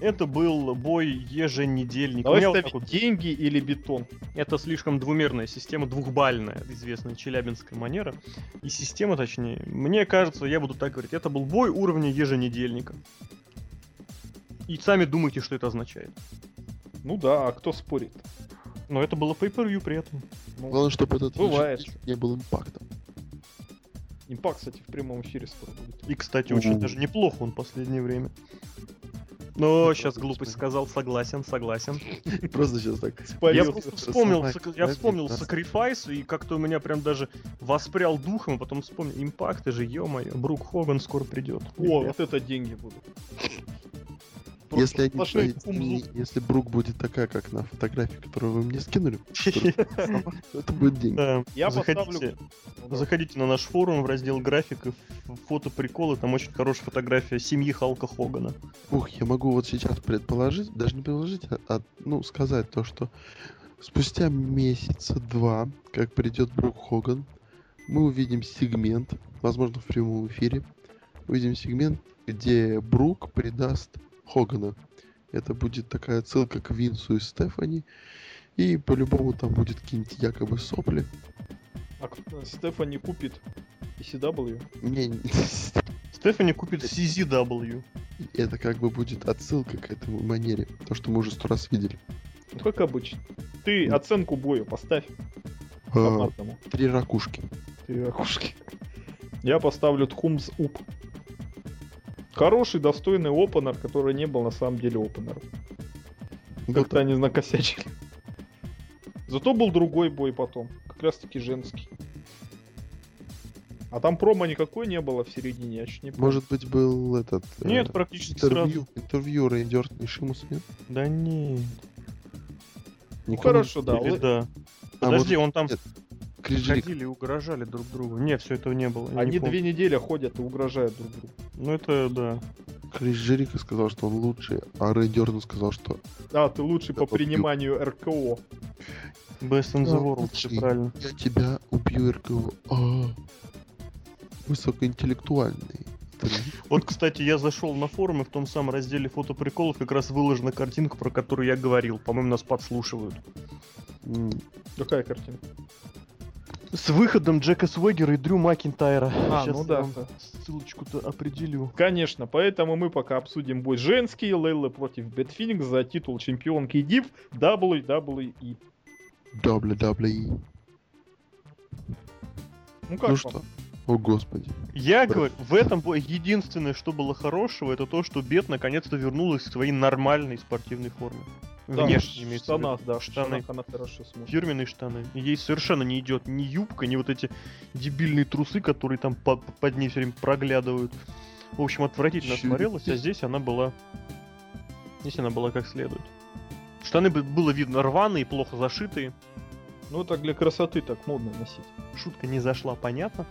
это был бой еженедельник. Давай ставить вот деньги или бетон. Это слишком двумерная система, двухбальная, известная челябинская манера. И система, точнее, мне кажется, я буду так говорить, это был бой уровня еженедельника. И сами думайте, что это означает. Ну да, а кто спорит? Но это было pay-per-view при этом. Ну, Главное, чтобы этот Бывает. не был импактом. Импакт, кстати, в прямом эфире скоро будет. И, кстати, очень Мгм. даже неплохо он в последнее время. Ну, Ну, сейчас господи. глупость сказал, согласен, согласен. Просто сейчас так. Я просто вспомнил, я вспомнил. Sacrifice, и как-то у меня прям даже воспрял духом, а потом вспомнил, импакты же, ё-моё, Брук Хоган скоро придет. О, вот это деньги будут. Просто Если, они, если, если Брук будет такая, как на фотографии, которую вы мне скинули, то это будет деньги. Да, Я заходите, заходите на наш форум в раздел график и фото приколы, там очень хорошая фотография семьи Халка Хогана. Ух, я могу вот сейчас предположить, даже не предположить, а, а, ну, сказать то, что спустя месяца два, как придет Брук Хоган, мы увидим сегмент, возможно, в прямом эфире, увидим сегмент, где Брук предаст Хогана. Это будет такая отсылка к Винсу и Стефани. И по-любому там будет какие-нибудь якобы сопли. А Стефани купит ECW. Не, не- Стефани купит CZW. это как бы будет отсылка к этому манере. То, что мы уже сто раз видели. Ну, как обычно. Ты оценку бою поставь А. Три ракушки. Ты ракушки. Я поставлю Тхумс Уп. Хороший, достойный опенер, который не был на самом деле опенером. Вот Как-то они накосячили. Зато был другой бой потом. Как раз таки женский. А там промо никакой не было в середине, я чуть не помню. Может быть, был этот... э, Нет, практически интервью, сразу. интервью Рэнди Ортон и Шимус, нет? Да нет. Ну Никого хорошо, да. Или да. А, Подожди, может, он там нет. Крис Джерик. ходили и угрожали друг другу. Нет, все этого не было. я Они не две недели ходят и угрожают друг другу. Ну это да. Крис Джерика сказал, что он лучший, а Рэнди Ортон сказал, что А, ты лучший по Да, приниманию РКО. Best in the Да, world, все правильно. я тебя убью, РКО. А, высокоинтеллектуальный. интервью. Вот, кстати, я зашел на форум, и в том самом разделе фотоприколов как раз выложена картинка, про которую я говорил. По-моему, нас подслушивают. Какая картина? С выходом Джека Свегера и Дрю Макинтайра. А, Щас ну да. Ссылочку-то определю. Конечно, поэтому мы пока обсудим бой женский. Лейла против Бэтфиникс за титул чемпионки DIV WWE. WWE. Ну как Ну вам? что? О, господи. Я Про- говорю, в этом бое единственное, что было хорошего, это то, что Бет наконец-то вернулась к своей нормальной спортивной форме. Да, Внешне в имеется в виду. штанах, да, штаны. штанах она хорошо смотрит. Фирменные штаны. Ей совершенно не идет ни юбка, ни вот эти дебильные трусы, которые там по- под ней все время проглядывают. В общем, отвратительно Чё смотрелась, а здесь она была... Здесь она была как следует. Штаны бы- было видно рваные, плохо зашитые. Ну так для красоты так модно носить. Шутка не зашла, понятно.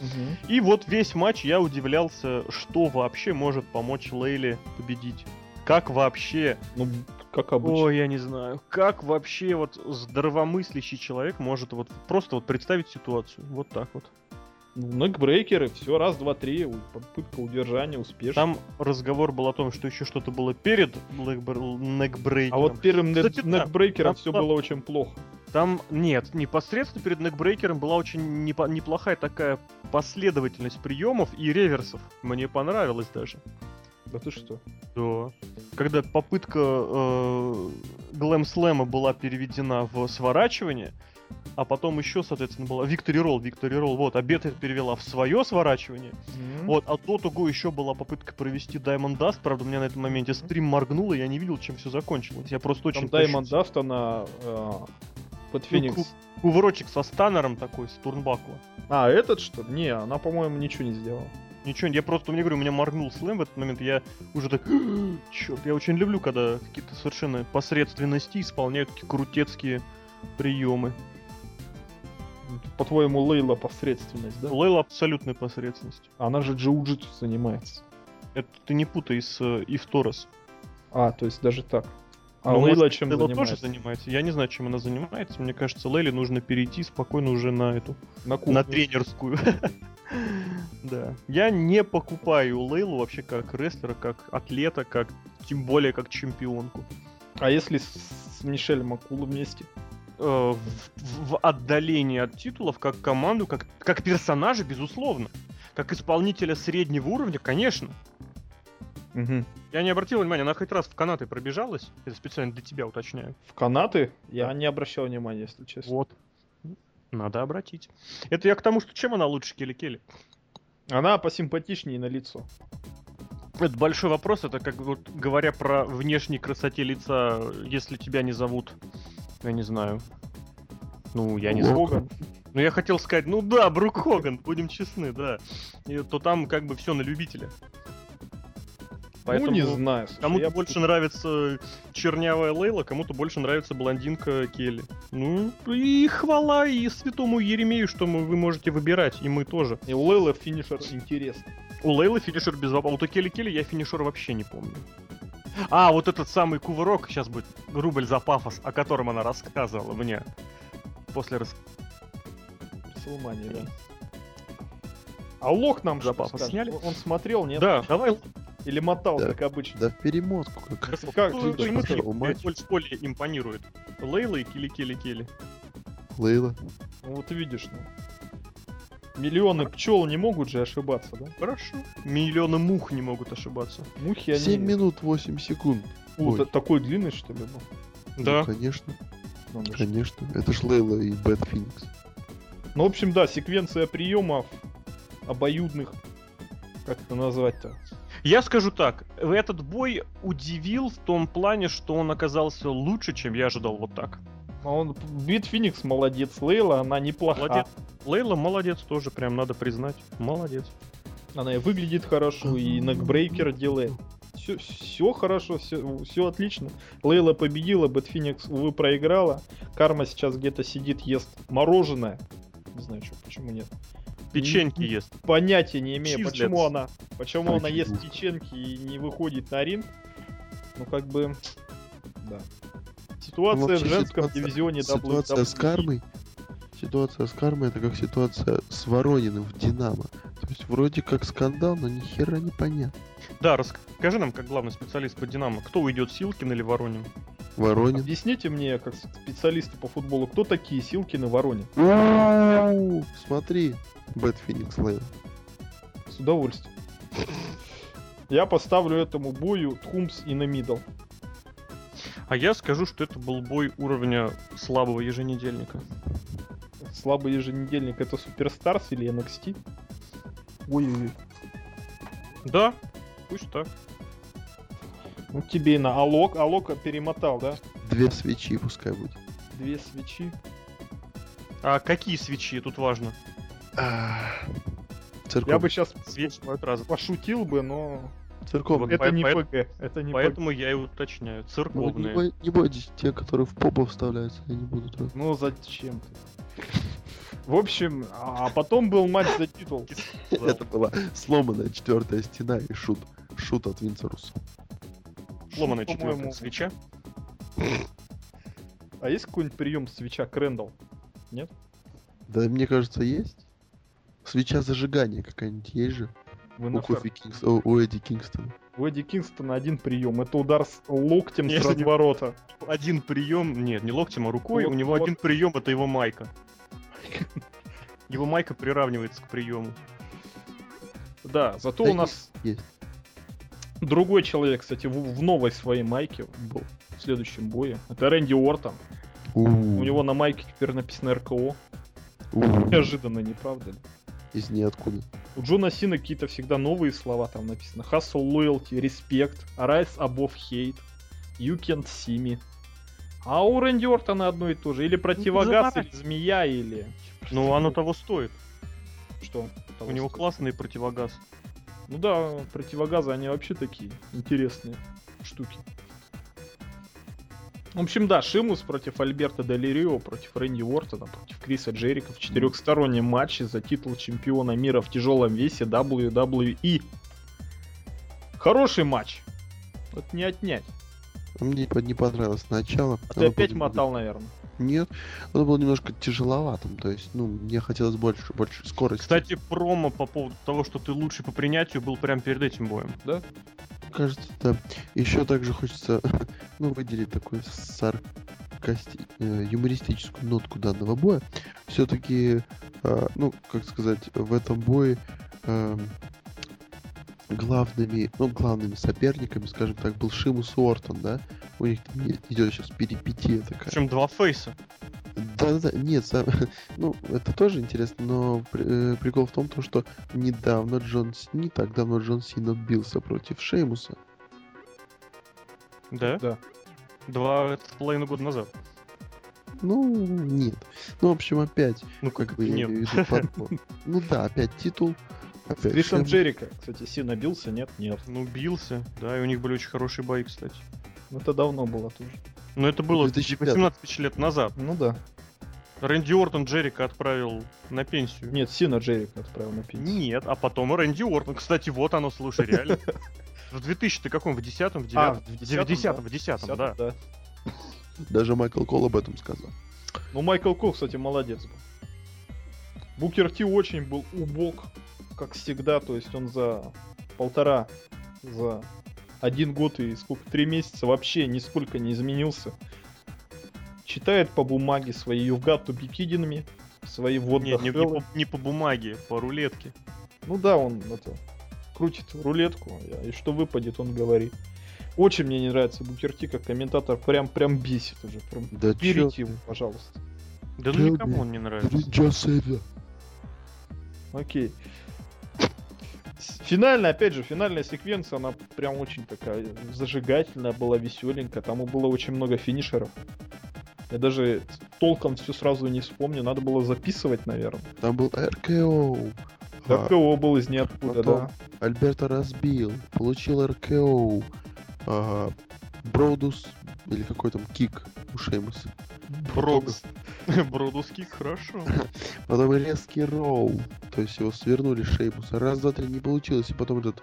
И вот весь матч я удивлялся, что вообще может помочь Лейле победить. Как вообще Ну, как обычно. Ой, я не знаю. Как вообще вот здравомыслящий человек может вот просто вот представить ситуацию? Вот так вот. Ну, некбрейкеры, все, раз, два, три, попытка удержания успешна. Там разговор был о том, что еще что-то было перед некбрейкером. А вот первым Кстати, да, некбрейкером все там- было очень плохо. Там нет, непосредственно перед некбрейкером была очень непо- неплохая такая последовательность приемов и реверсов. Мне понравилось даже. Да ты что? Да. Когда попытка э, глэм слэма была переведена в сворачивание, а потом еще, соответственно, была Виктори Ролл, Виктори Ролл, вот, а Бета это перевела в свое сворачивание. Вот, а до того еще была попытка провести Diamond Dust, правда, у меня на этом моменте стрим моргнул, и я не видел, чем все закончилось. Я просто очень... Там Diamond Dust, она э, под Феникс. ку- Кувырочек со станером такой, с турнбакла. А, этот что? Не, она, по-моему, ничего не сделала. Ничего, я просто, мне говорю, у меня моргнул слэм в этот момент, я уже так, черт, я очень люблю, когда какие-то совершенно посредственности исполняют такие крутецкие приемы. По-твоему, Лейла посредственность, да? Лейла абсолютная посредственность. Она же джиу-джитсу занимается. Это ты не путай с э, Ив Торрес. А, то есть даже так. А Ну, Лейла чем Лейла занимается? тоже занимается. Я не знаю, чем она занимается. Мне кажется, Лейле нужно перейти спокойно уже на эту, На кухню. на тренерскую. Да. Я не покупаю Лейлу вообще как рестлера, как атлета, как тем более как чемпионку. А если с, Мишель Макулу вместе? Э, в отдалении от титулов, как команду, как, как персонажа, безусловно. Как исполнителя среднего уровня, конечно. Угу. Я не обратил внимания, она хоть раз в канаты пробежалась. Это специально для тебя уточняю. В канаты? Я не обращал внимания, если честно. Вот. Надо обратить. Это я к тому, что чем она лучше Келли Келли? Она посимпатичнее на лицо. Это большой вопрос, это как вот говоря про внешней красоте лица, если тебя не зовут, я не знаю. Ну, я не знаю. Ну, я хотел сказать, ну да, Брук Хоган, будем честны, да. И то там как бы все на любителя. Ну, не знаю. слушай, Кому-то я больше нравится чернявая Лейла, кому-то больше нравится блондинка Келли. Ну, и хвала и святому Еремею, что мы, вы можете выбирать, и мы тоже. И у Лейлы финишер интересный. У Лейлы финишер без вопросов. Вот у Келли Келли я финишер вообще не помню. А, вот этот самый кувырок, сейчас будет рубль за пафос, о котором она рассказывала мне. После рас... Расселмания, да. А Лох нам За пафос сняли? Он смотрел, нет? Да, давай. Или мотал, Да. как обычно? Да в перемотку как. Как, Как кто- ты матч? больше более импонирует? Лейла и Келли. Лейла. Ну вот видишь, ну. Миллионы пчел не могут же ошибаться, да? Хорошо. Миллионы мух не могут ошибаться. Мухи они... 7 минут 8 секунд. У, Ой. та- такой длинный, что ли, был? Ну, конечно, Надо же. конечно. Это ж Лейла и Бет Феникс. Ну, в общем, да, секвенция приемов обоюдных. Как это назвать-то? Я скажу так, этот бой удивил в том плане, что он оказался лучше, чем я ожидал вот так. А Он Бет Феникс молодец, Лейла, она неплоха. Молодец. Лейла молодец тоже, прям надо признать. Молодец. Она и выглядит хорошо, и нокбрейкер делает. Все, все хорошо, все, отлично. Лейла победила, Бэт Феникс, увы, проиграла. Карма сейчас где-то сидит, ест мороженое. Не знаю, что, почему нет. Печеньки ест. Понятия не имею, Чизлетс. почему она, почему она ест печеньки и не выходит на ринг. Ну, как бы, да. Ситуация Ну, в женском ситуация- дивизионе Ситуация с WWE. кармой. Ситуация с кармой это как ситуация с Ворониным в Динамо. То есть вроде как скандал, но ни хера не понятно. Да, расскажи нам, как главный специалист по Динамо, кто уйдет, Силкин или Воронин? Воронин. Объясните мне, как специалисты по футболу, кто такие Силкин и Воронин? Смотри, Бэт Феникс Лейла. С удовольствием. Я поставлю этому бою thumbs in a middle. А я скажу, что это был бой уровня слабого еженедельника. Слабый еженедельник это Superstars или NXT? Ой, Да, пусть так. ну тебе и на Алок. Алока перемотал, да? Две свечи пускай будет. Две свечи. А какие свечи, тут важно. Церковь. Я бы сейчас Свечи разные. пошутил бы, но Церковь. Вот это по- не поэт- ФГ. Это не Поэтому я и уточняю. Ну, не, Церковные. бой- не бойтесь, те, которые в попу вставляются, я не буду трогать. ФГ. Ну зачем ты? В общем, а а потом был матч за титул. Это была сломанная четвертая стена и шут. Шут от Винцеруса. Сломанная четвертая свеча. А есть какой-нибудь прием свеча Крэндалл? Да, мне кажется, есть. Свеча зажигания какая-нибудь есть же. Вы У Кофи Кингс... о, у Эдди Кингстона. У Эдди Кингстона один прием. Это удар с локтем Если с не- разворота. Один прием, нет, не локтем, а рукой. Вот- У него вот. один прием, это его майка. Его майка приравнивается к приему. Да, зато Да у нас есть. другой человек, кстати, в, в новой своей майке был в следующем бое. Это Рэнди Уортон. У него на майке теперь написано РКО. Неожиданно, не правда ли? Из ниоткуда. У Джона Сина какие-то всегда новые слова там написано. Hustle, loyalty, respect, rise above hate, you can't see me. А у Рэнди Ортона одно и то же. Или противогаз, или змея, или... Ну, оно того стоит. Что? У него классный противогаз. Ну да, противогазы, они вообще такие интересные штуки. В общем, да, Шимус против Альберта Делирио, против Рэнди Уортона, против Криса Джерика в четырехстороннем матче за титул чемпиона мира в тяжелом весе WWE. Хороший матч. Вот не отнять. Мне не понравилось начало. А ты опять было- мотал, наверное. Нет, оно было немножко тяжеловатым. То есть, ну, мне хотелось больше, больше скорости. Кстати, промо по поводу того, что ты лучший по принятию, был прям перед этим боем. Кажется, да. Еще также хочется, ну, выделить такой саркасти... э, юмористическую нотку данного боя. Все-таки, ну, как сказать, в этом бое эм, главными, ну, главными соперниками, скажем так, был Шимус Уортон, да? У них там идет сейчас перипетия такая. Причем два фейса. Да-да-да, нет, сам- ну, это тоже интересно, но при- э, прикол в том, то, что недавно Джон не так давно Джон Сина бился против Шеймуса. Да? Да. Два с половиной года назад. Ну, нет. Ну, в общем, опять, Ну как бы, я нет. имею в виду подбор. Ну да, опять титул. Опять. Джерика. Кстати, Сина бился, нет? Нет. Ну, бился, да, и у них были очень хорошие бои, кстати. Ну, Это давно было тоже. Но это было 2005. 18 тысяч лет назад. Ну да. Рэнди Ортон Джерика отправил на пенсию. Нет, Сина Джерика отправил на пенсию. Нет, а потом Рэнди Ортон. Кстати, вот оно, слушай, реально. В 2000 ты каком? В 10 в 9 А, в в 10 10-м, в 10 да. да. да. Даже Майкл Кол об этом сказал. Ну, Майкл Кол, кстати, молодец был. Букер Ти очень был убог, как всегда. То есть он за полтора, за один год и сколько, три месяца вообще нисколько не изменился. Читает по бумаге свои kidding me, свои the не, не hell. по, не по бумаге, по рулетке. Ну да, он это крутит рулетку, и что выпадет, он говорит. Очень мне не нравится Букерти как комментатор, прям прям бесит уже. Прям Да берите его, пожалуйста. Да ну никому он не нравится. Окей. С- Финальная, опять же, финальная секвенция, она прям очень такая зажигательная была, веселенькая. Там было очень много финишеров. Я даже толком все сразу не вспомню, надо было записывать, наверное. Там был РКО. А, РКО был из ниоткуда, потом да. Альберто разбил, получил РКО. Ага. Бродус, или какой там кик у Шеймуса. Бродус. Бродус кик, хорошо. Потом резкий роу. То есть его свернули Шеймуса. Раз, два, три не получилось. И потом этот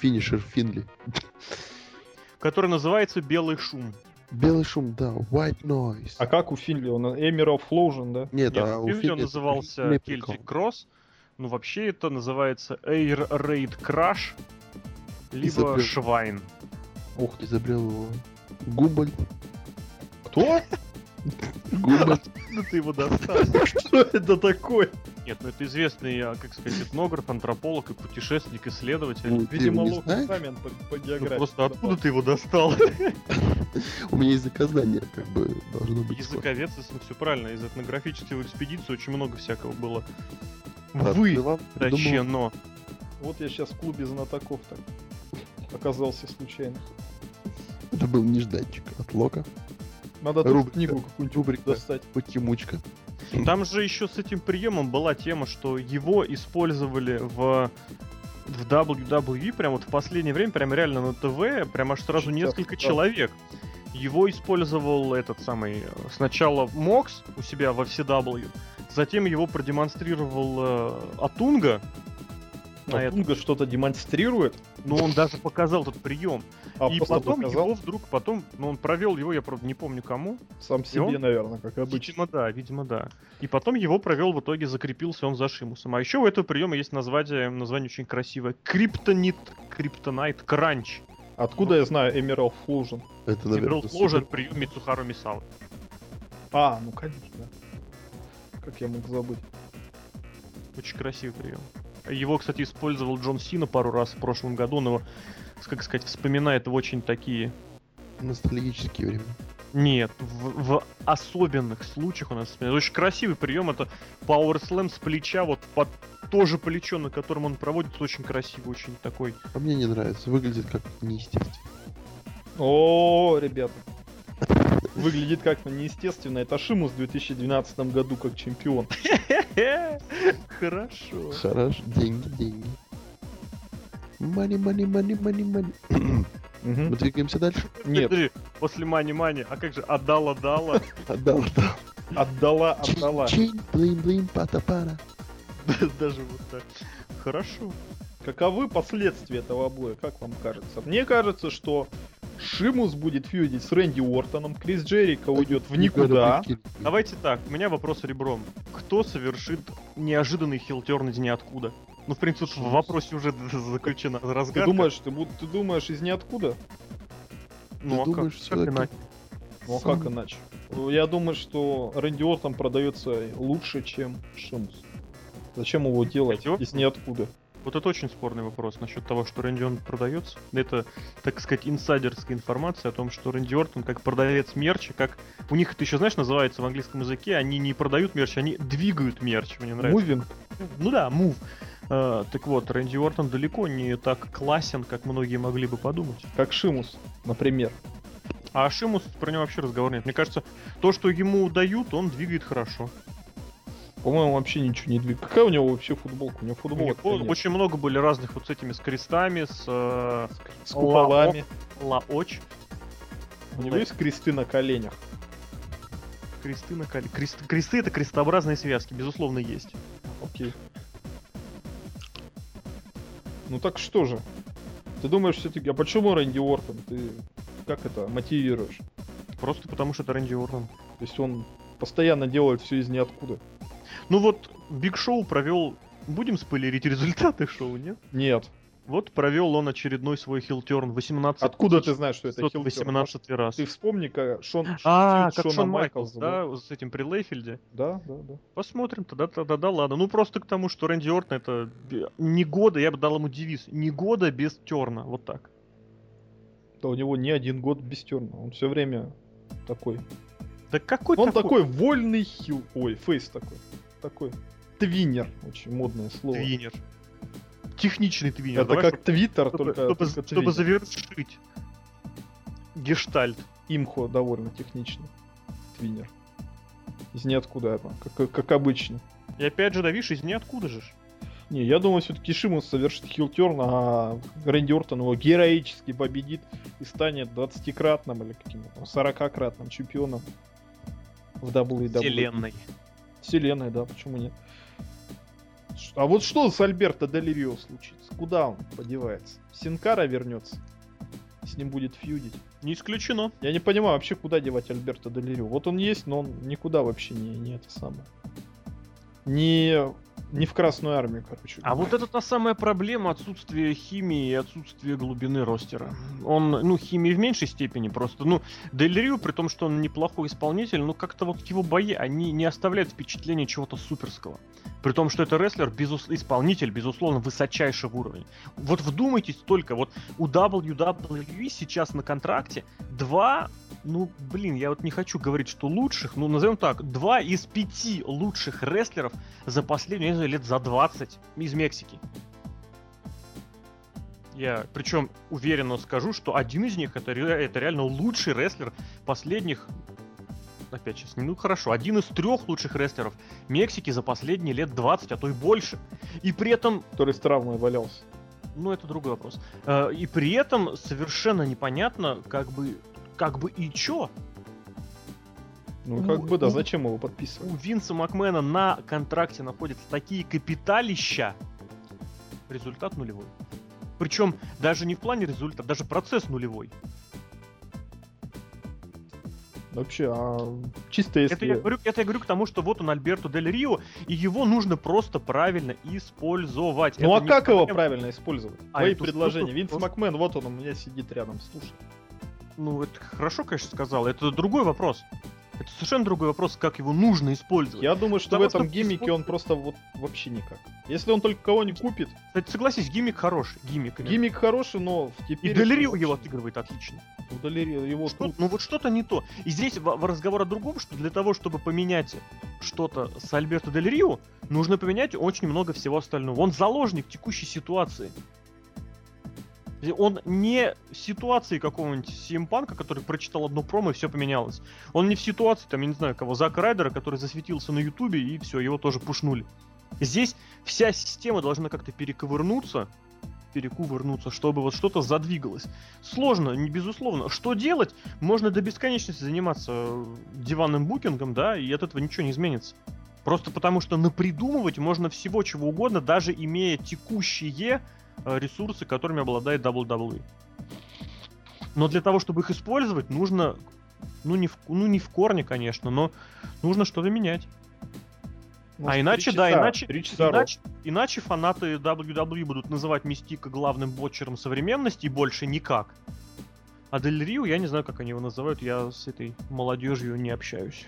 финишер Финли. Который называется Белый шум. Белый шум, да. White noise. А как у Финли? Он Эмеров Флоужен, да? Нет, Нет, а у он Финли это назывался. Celtic Cross. Ну, вообще это называется Air Raid Crash. Либо забыл. Швайн. Ух ты. Изобрел его Гумболь. Кто? Гумболь. Ну ты его достал. Что это такое? Нет, ну это известный, а, как сказать, этнограф, антрополог и путешественник, исследователь. Ну, Видимо, знаешь? экзамен по, по Ну, географии. просто откуда ты его достал? У меня языка знания как бы должно быть. Языковец, если все правильно, из этнографических экспедиций очень много всякого было. Вы тащено. Вот я сейчас в клубе знатоков так оказался случайно. Был нежданчик от Лока. Надо тут Рубрика. книгу какую-нибудь Рубрика. достать. Потемучка. Там же еще с этим приемом была тема, что его использовали в в WWE прям вот в последнее время, прям реально на ТВ, прям аж сразу Очень несколько да. человек. Его использовал этот самый сначала Мокс у себя во FCW, затем его продемонстрировал э, Атунга. На А этом. Тунга что-то демонстрирует, Ну, он даже показал этот прием. А и потом показал его вдруг, потом, ну, он провел его, я правда не помню кому. сам себе, он- наверное, как обычно. Видимо, да, видимо, да. И потом его провел, в итоге закрепился он за Шимусом. А еще у этого приема есть название, название очень красивое. Криптонит, Криптонайт, Кранч. Откуда я знаю Эмерал Флужен? Это, наверное, Играл сложен прием Мицухару Мисао. А, ну конечно. Как я мог забыть? Очень красивый прием. Его, кстати, использовал Джон Сина пару раз в прошлом году, его, как сказать, вспоминает в очень такие... ностальгические времена. Нет, в, в особенных случаях у нас вспоминает. Очень красивый прием, это Power Slam с плеча, вот под то же плечо, на котором он проводится, очень красивый, очень такой А мне не нравится. Выглядит как неестественно. О, ребята. Выглядит как-то неестественно. Это Шимус в 2012 году как чемпион. Хорошо. Хорошо. Деньги, деньги. Мани, мани, мани, мани, мани. Мы двигаемся дальше. Нет, Подожди, после мани мани, а как же отдала дала? Отдал, отдал. отдала, отдала. Чин, блин, блин, пата пара. Даже вот так. Хорошо. Каковы последствия этого боя, как вам кажется? Мне кажется, что Шимус будет фьюдить с Рэнди Уортоном, Крис Джерика уйдет в никуда. Давайте так, у меня вопрос ребром. Кто совершит неожиданный хилтерн из ниоткуда? Ну, в принципе, в вопросе уже заключена Ты разгадка. думаешь, ты, ты думаешь из ниоткуда? ну, Ты а как- думаешь, как всё-таки иначе? Ну а Сам- как иначе? Я думаю, что Рэнди Уортон продается лучше, чем Шимус. Зачем его делать Рэнди Ортон? из ниоткуда? Вот это очень спорный вопрос насчет того, что Рэнди Ортон продается. Это, так сказать, инсайдерская информация о том, что Рэнди Ортон как продавец мерча, как у них это еще, знаешь, называется в английском языке, они не продают мерч, они двигают мерч. Мне нравится. Мувин. Ну да, мув. А, так вот, Рэнди Ортон далеко не так классен, как многие могли бы подумать. Как Шимус, например. А Шимус про него вообще разговор нет. Мне кажется, то, что ему дают, он двигает хорошо. По-моему, вообще ничего не двигает. Какая у него вообще футболка? У него У футболка него очень много были разных вот с этими с крестами, с э, С куполами. лаоч, У него есть кресты на коленях. кресты на коле. Крест- кресты это крестообразные связки, безусловно, есть. Окей. Ну так что же? Ты думаешь все-таки, а почему Рэнди Ортон? Ты как это мотивируешь? Просто потому что это Рэнди Ортон. То есть он постоянно делает все из ниоткуда. Ну вот, Биг Шоу провел. Будем спойлерить результаты шоу, нет? Нет. Вот провел он очередной свой heel turn 18 Откуда ты знаешь, что это heel turn? 18 раз. Ты вспомни, как Шон, А, feud как Шона Шон Майклс, да, с этим при Лейфельде. Да, да, да. Посмотрим, тогда, тогда да, ладно. Ну просто к тому, что Рэнди Ортон это ни года, я бы дал ему девиз, ни года без turn а, вот так. Да у него не один год без turn а. Он все время такой. Да какой Он такой вольный heel. Ой, face такой. Такой. Tweener. Очень модное слово. tweener? Техничный tweener. Это Давай, как Твиттер, чтобы, только, чтобы, только чтобы завершить гештальт. Имхо довольно техничный. Tweener. Из ниоткуда это, как, как обычно. И опять же, да, видишь, из ниоткуда же. Не, я думаю, все-таки Шимус совершит хилтерн, а Рэнди Ортон его героически победит и станет 20-кратным или каким-то там 40-кратным чемпионом в WWE. Вселенной. Вселенной, да, почему нет? А вот что с Альберто Дель Рио случится? Куда он подевается? Синкара вернется? С ним будет фьюдить? Не исключено. Я не понимаю вообще, куда девать Альберто Дель Рио. Вот он есть, но он никуда вообще не, не это самое. Не, не в Красную Армию, короче. А вот это та самая проблема отсутствия химии и отсутствия глубины ростера. Он, ну, химии в меньшей степени просто. Ну, Дель Рио, при том, что он неплохой исполнитель, ну, как-то вот его бои, они не оставляют впечатления чего-то суперского. При том, что это рестлер, безус... исполнитель, безусловно, высочайшего уровня. Вот вдумайтесь только, вот у WWE сейчас на контракте два, ну, блин, я вот не хочу говорить, что лучших, ну, назовем так, два из пяти лучших рестлеров за последние, не знаю, лет за 20 из Мексики. Я, причем, уверенно скажу, что один из них это, это реально лучший рестлер последних опять сейчас, ну хорошо, один из трех лучших рестлеров Мексики за последние лет 20, а то и больше. И при этом Который с травмой валялся. ну, это другой вопрос. Э, И при этом совершенно непонятно, как бы, как бы и чё. Ну, У- как бы, да, у- зачем его У подписывать? Винса Макмена на контракте находятся такие капиталища. Результат нулевой. Причем даже не в плане результата, даже процесс нулевой. Вообще, а чисто если... Это я, говорю, это я говорю к тому, что вот он Альберто Дель Рио, и его нужно просто правильно использовать. Ну Это а как его проблема. правильно использовать? А Твои предложения. Винс просто- Макмен, вот он у меня сидит рядом, слушай. Ну, это хорошо, конечно, сказал. Это другой вопрос. Это совершенно другой вопрос, как его нужно использовать. Я думаю, что Потому в этом что гиммике он просто вот вообще никак. Если он только кого-нибудь купит, Кстати, согласись, гиммик хороший. Гиммик. именно. гиммик хороший, но в И теперь... Дель Рио его отыгрывает отлично. его Что- тут... ну вот что-то не то. И здесь в, в разговор о другом, что для того, чтобы поменять что-то с Альберто Дель Рио, нужно поменять очень много всего остального. Он заложник текущей ситуации. Он не в ситуации какого-нибудь Симпанка, который прочитал одно промо и все поменялось. Он не в ситуации, там, я не знаю, кого, Зака Райдера, который засветился на Ютубе и все, его тоже пушнули. Здесь вся система должна как-то перековырнуться, перекувырнуться, чтобы вот что-то задвигалось. Сложно, не безусловно. Что делать? Можно до бесконечности заниматься э, диванным букингом, да, и от этого ничего не изменится. Просто потому что напридумывать можно всего чего угодно, даже имея текущие ресурсы, которыми обладает WWE. Но для того, чтобы их использовать, нужно, ну не в, ну, не в корне, конечно, но нужно что-то менять. Может, а иначе, да, часа, иначе, три часа иначе, иначе фанаты WWE будут называть Мистика главным ботчером современности и больше никак. А Дель Рио, я не знаю, как они его называют, я с этой молодежью не общаюсь.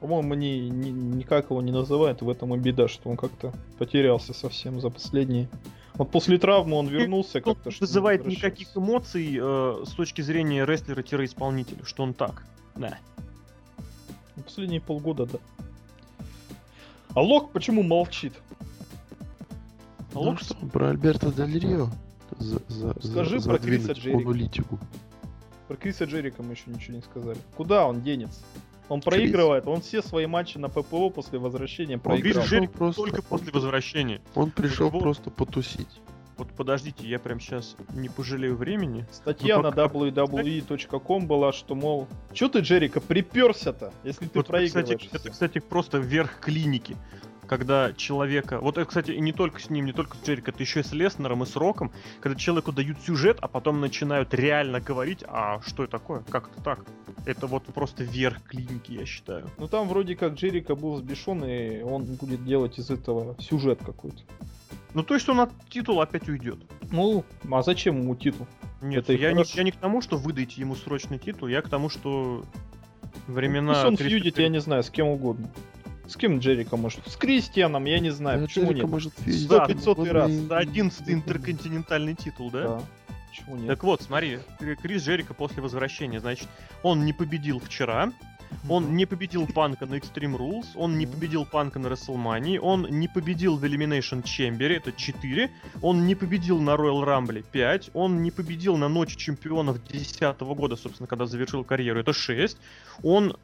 По-моему, ни, ни- никак его не называют, в этом и беда, что он как-то потерялся совсем за последние Вот после травмы он вернулся Он как-то. не что вызывает никаких эмоций э, с точки зрения рестлера-исполнителя, что он так. Да. Ну, Последние полгода, да. А Лок почему молчит? А Лок что, про Альберто Дель Рио за, за, Скажи за- про Криса Джерика. монолитику. Про Криса Джерика мы еще ничего не сказали. Куда он денется? Он проигрывает, он все свои матчи на ППО после возвращения Он проиграл. Джерик просто, Только после возвращения. он пришел его- просто потусить. Вот подождите, я прям сейчас не пожалею времени. Статья Ну, на пока- www.com была, что, мол, что ты, Джерика, приперся-то, если ты Вот, проигрываешь? кстати, это, всё?» кстати, просто верх клиники. Когда человека... Вот это, кстати, и не только с ним, не только с Джерик, это еще и с Леснером, и с Роком. Когда человеку дают сюжет, а потом начинают реально говорить, а что это такое? Как это так? Это вот просто верх клиники, я считаю. Ну там вроде как Джерика был взбешен, и он будет делать из этого сюжет какой-то. Ну, то есть он от титула опять уйдет. Ну, а зачем ему титул? Нет, Это я, не, я не к тому, что выдайте ему срочный титул, я к тому, что времена... Пусть он Криса фьюдит, я не знаю, с кем угодно. С кем Джерика может? С Кристианом, я не знаю, Да, почему Джерика нет? может Сто кем пятьсотый угодно раз. За 11 интерконтинентальный титул, да? Да. Почему нет? Так вот, смотри, Кри- Крис Джерика после возвращения, значит, он не победил вчера, он не победил Панка на Extreme Rules, он не победил Панка на WrestleMania, он не победил в Elimination Chamber, это 4, он не победил на Royal Rumble 5, он не победил на Ночи Чемпионов 2010 года, собственно, когда завершил карьеру, это 6, он...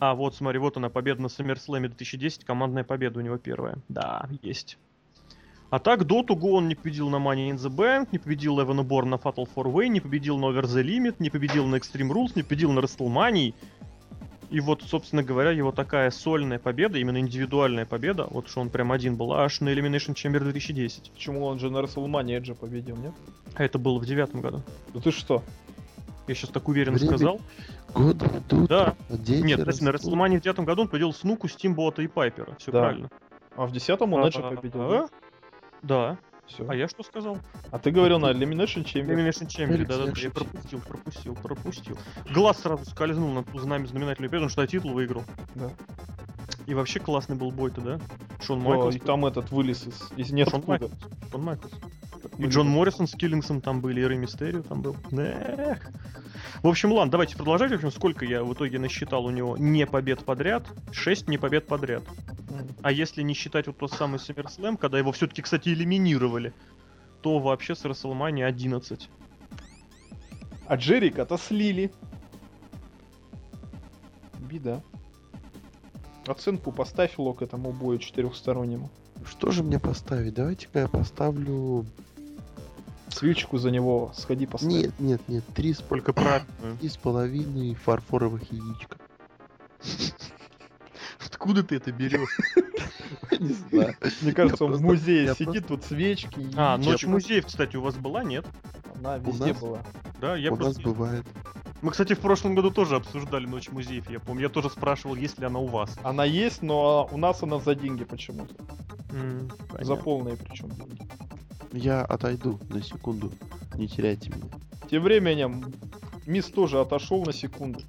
А, вот, смотри, вот она, победа на SummerSlam 2010, командная победа у него первая. Да, есть. А так, до того он не победил на Money in the Bank, не победил Эвана Бор на Fatal 4 Way, не победил на Over the Limit, не победил на Extreme Rules, не победил на WrestleMania. И вот, собственно говоря, его такая сольная победа, именно индивидуальная победа, вот что он прям один был, аж на Elimination Chamber 2010. Почему он же на WrestleMania Эджа победил, нет? А это было в девятом году. Да ты что? Я сейчас так уверенно Время сказал. Годы идут, Да. а дети Нет, подожди, на растут. WrestleMania в девятом году он победил Снуку, Стимбота и Пайпера. Все Да. правильно. А в десятом он Эджа победил, а? Да. Все. А я что сказал? А ты говорил на Elimination Chamber. Elimination Chamber, Алекс, да, да, я да, пропустил, пропустил, пропустил. Глаз сразу скользнул на ту знамя знаменательную победу, потому что я титул выиграл. Да. И вообще классный был бой-то, да? Шон О, Майклс. и там этот вылез из, из Шон ниоткуда. Майклс. Шон Майклс. И. Джон Моррисон с Киллингсом там были, и Рэй Мистерио там был. Эх. В общем, ладно, давайте продолжать. В общем, сколько я в итоге насчитал у него не побед подряд? Шесть не побед подряд. А если не считать вот тот самый SummerSlam, когда его все-таки, кстати, элиминировали, то вообще с WrestleMania 11. А Джерика-то слили. Беда. Оценку поставь лок этому бою четырехстороннему. Что же мне поставить? Давайте-ка я поставлю... Свечку за него сходи поставь. Нет, нет, нет, три с, Только правильную. три с половиной фарфоровых яичка. Откуда ты это берешь? Не знаю. Мне кажется, он в музее сидит, тут свечки. и А. Ночь музеев, кстати, у вас была, нет? Она У везде нас? была. Да, я У нас бывает. Мы, кстати, в прошлом году тоже обсуждали Ночь музеев, я помню. Я тоже спрашивал, есть ли она у вас. Она есть, но у нас она за деньги почему-то. М, За понятно. полные причем деньги. Я отойду на секунду. Не теряйте меня. Тем временем Мисс тоже отошел на секунду.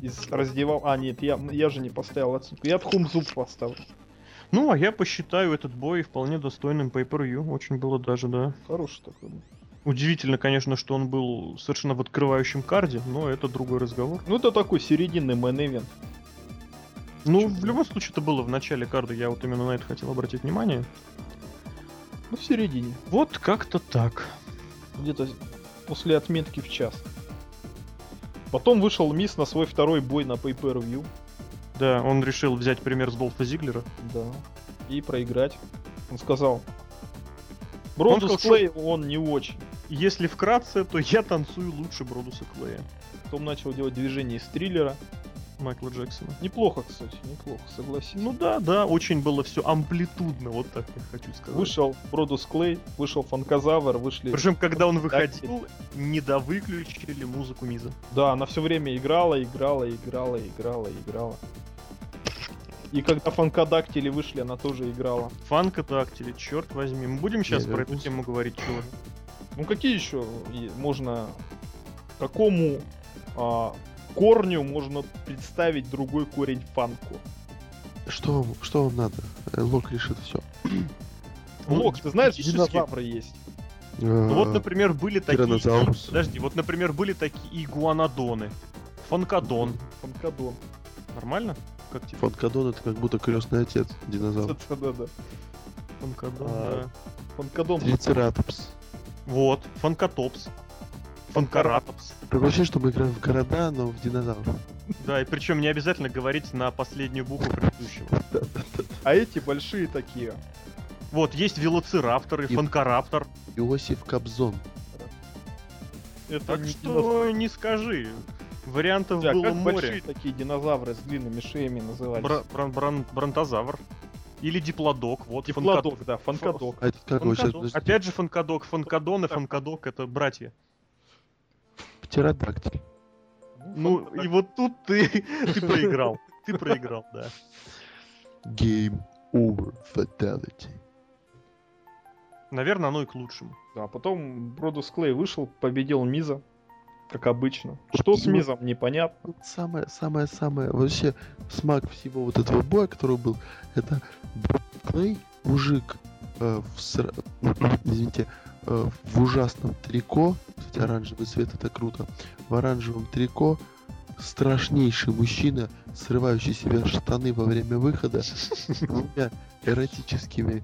Из раздевал. А, нет, я, я же не поставил оценку. Я Тхумзуб поставил. Ну, а я посчитаю этот бой вполне достойным pay per view. Очень было даже, да. Хороший такой. был. Удивительно, конечно, что он был совершенно в открывающем карде, но это другой разговор. Ну, это такой серединный мейн-эвент. Ну, в любом случае, это было в начале карда, я вот именно на это хотел обратить внимание. Ну, в середине. Вот как-то так. Где-то после отметки в час. Потом вышел Мисс на свой второй бой на Pay Per View. Да, он решил взять пример с Долфа Зиглера. Да. И проиграть. Он сказал. Бродус сказал, что- Клей, он не очень. Если вкратце, то я танцую лучше Бродуса Клея. Потом начал делать движение из триллера. Майкла Джексона. Неплохо, кстати, неплохо, согласен. Ну да, да, очень было все амплитудно, вот так я хочу сказать. Вышел Бродус Клей, вышел Фанказавр, вышли... Причем, когда он выходил, не довыключили музыку Миза. Да, она все время играла, играла, играла, играла, играла. И когда фанкодактили вышли, она тоже играла. Фанка тактили, черт возьми. Мы будем сейчас Я про эту вернулся. тему говорить чего? Ну какие еще можно... Какому а, корню можно представить другой корень фанку? Что вам, что вам надо? Э, Лок решит все. Ну, Лок, ты знаешь, динозавры есть. Ну вот, например, были такие... Подожди, вот, например, были такие игуанодоны. Фанкодон. Фанкадон. Нормально? Как тебе? Фанкадон это как будто крестный отец динозавра. Да-да-да. Фанкодон, А, да. Фанкадон. Трицератопс. Вот, фанкотопс. Фанкаратопс. Такое ощущение, что мы играем в города, но в динозавров. Да, и причем не обязательно говорить на последнюю букву предыдущего. А эти большие такие. Вот, есть велоцирапторы, И- фанкораптор. Иосиф Кобзон. Это Так не что не скажи. Вариантов динозавры. было как море. большие такие динозавры с длинными шеями назывались? Бра- бран- бран- бронтозавр. Или диплодок. Вот, Диплодок, да, фанкадок. А как сейчас? Фанкодок. Опять же фанкодок. Фанкодон и фанкодок это братья. Птеродактиль. Ну, и вот тут ты, ты проиграл. Ты проиграл, да. Game over fatality. Наверное, оно и к лучшему. Да, потом Бродус Клей вышел, победил Миза, как обычно. Что с Ну, Мизом, непонятно. Вот Самое, самое, самое, вообще смак всего вот этого боя, который был, это Бро Клей, мужик, э, в сра- извините, э, в ужасном трико, кстати, оранжевый цвет это круто, в оранжевом трико, страшнейший мужчина, срывающий себе штаны во время выхода, с двумя эротическими,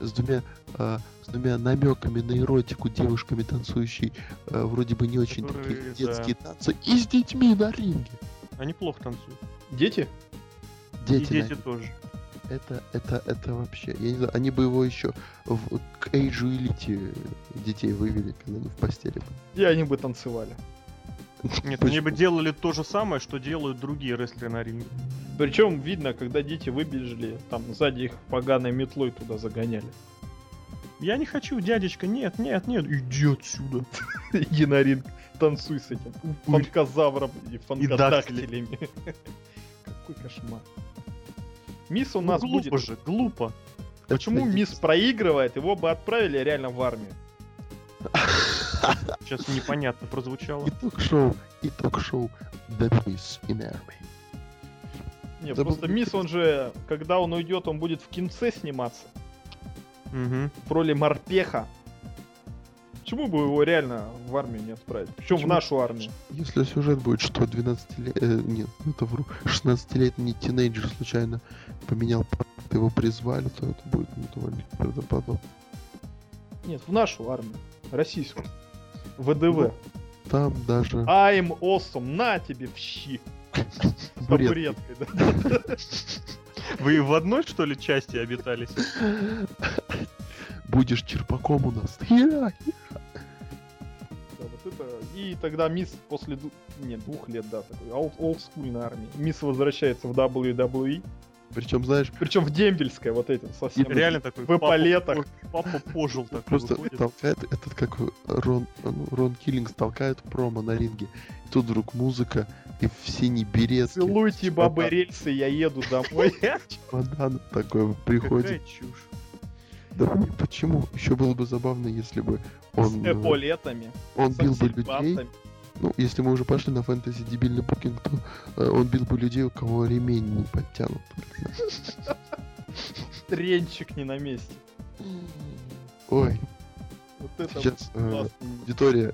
с двумя, э, с двумя намеками на эротику девушками, танцующей э, вроде бы не очень такие Которые, детские танцы, и с детьми на ринге. Они плохо танцуют. Дети? Дети, и дети на- тоже. Это, это, это вообще, я не знаю, они бы его еще в, к Эйджу Элите детей вывели, когда они в постели. И они бы танцевали. Нет, они бы делали то же самое, что делают другие рестлеры на ринге. Причем видно, когда дети выбежали, там сзади их поганой метлой туда загоняли. Я не хочу, дядечка, нет, нет, нет, иди отсюда. Иди на ринг, танцуй с этим фанкозавром и фанкодактилями. Какой кошмар. Мисс у Ну, нас глупо будет... же, глупо. Почему Это мисс проигрывает? Его бы отправили реально в армию. Сейчас непонятно прозвучало. И ток-шоу, и ток-шоу The Miss in Army. Нет, Да просто был- мисс, он же, когда он уйдет, он будет в кинце сниматься. Мгм. В роли морпеха. Почему бы его реально в армию не отправить? Причем в Почему? нашу армию. Если сюжет будет, что 12 лет... нет, это вру. 16-летний тинейджер случайно поменял паспорт, его призвали, то это будет ну, довольно правдоподобно. Нет, в нашу армию. Российскую. ВДВ. Там даже I'm awesome. На тебе в щи. С бред. табуреткой, да. Вы в одной, что ли, части обитались? Будешь черпаком у нас. Да, вот это. И тогда мисс после нет, двух лет, да, такой ол- олдскульной армии. Мисс возвращается в WWE. Причем, знаешь, Причем в дембельское, вот этим совсем. Реально такой В эполетах. Папа, пожил такой просто выходит. толкает этот как Рон, ну, Рон Киллингс толкает промо на ринге. И тут вдруг музыка и в синий берет. Целуйте бабы рельсы, я еду домой. Чемодан такой приходит. Какая чушь. Да почему? Еще было бы забавно, если бы С он, э, эполетами. он с бил бы людей. Ну, если мы уже пошли на фэнтези дебильный букинг, то э, он бил бы людей, у кого ремень не подтянут. Тренчик не на месте. Ой, Вот это сейчас э, аудитория э,